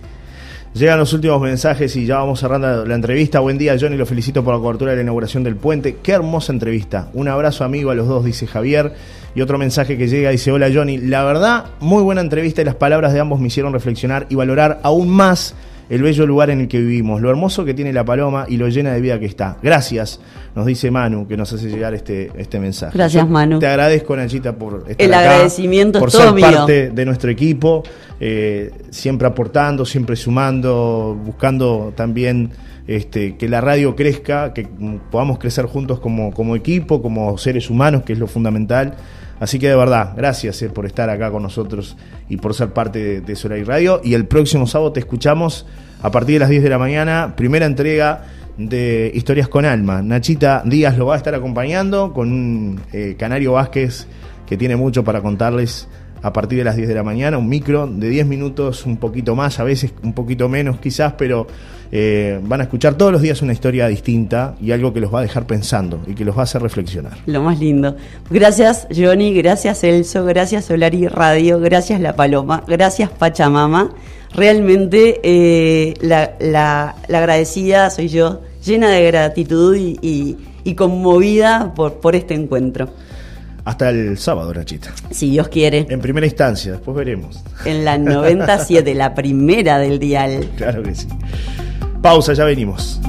Llegan los últimos mensajes y ya vamos cerrando la entrevista. Buen día, Johnny. Lo felicito por la cobertura de la inauguración del puente. Qué hermosa entrevista. Un abrazo, amigo, a los dos, dice Javier. Y otro mensaje que llega dice: Hola, Johnny. La verdad, muy buena entrevista y las palabras de ambos me hicieron reflexionar y valorar aún más el bello lugar en el que vivimos, lo hermoso que tiene la paloma y lo llena de vida que está. Gracias, nos dice Manu, que nos hace llegar este, este mensaje. Gracias, Yo Manu. Te agradezco, Nachita, por estar El acá, agradecimiento es por todo ser mío. parte de nuestro equipo, eh, siempre aportando, siempre sumando, buscando también este, que la radio crezca, que podamos crecer juntos como, como equipo, como seres humanos, que es lo fundamental. Así que de verdad, gracias eh, por estar acá con nosotros y por ser parte de, de Solar Radio. Y el próximo sábado te escuchamos a partir de las 10 de la mañana, primera entrega de Historias con Alma. Nachita Díaz lo va a estar acompañando con un eh, Canario Vázquez que tiene mucho para contarles a partir de las 10 de la mañana, un micro de 10 minutos, un poquito más, a veces un poquito menos quizás, pero eh, van a escuchar todos los días una historia distinta y algo que los va a dejar pensando y que los va a hacer reflexionar. Lo más lindo. Gracias, Johnny. Gracias, Elso. Gracias, Solari Radio. Gracias, La Paloma. Gracias, Pachamama. Realmente eh, la, agradecida soy yo, llena de gratitud y, conmovida por este encuentro. Hasta el sábado, Nachita. Si Dios quiere. En primera instancia, después veremos. En la 97, la primera del dial. Claro que sí. Pausa, ya venimos.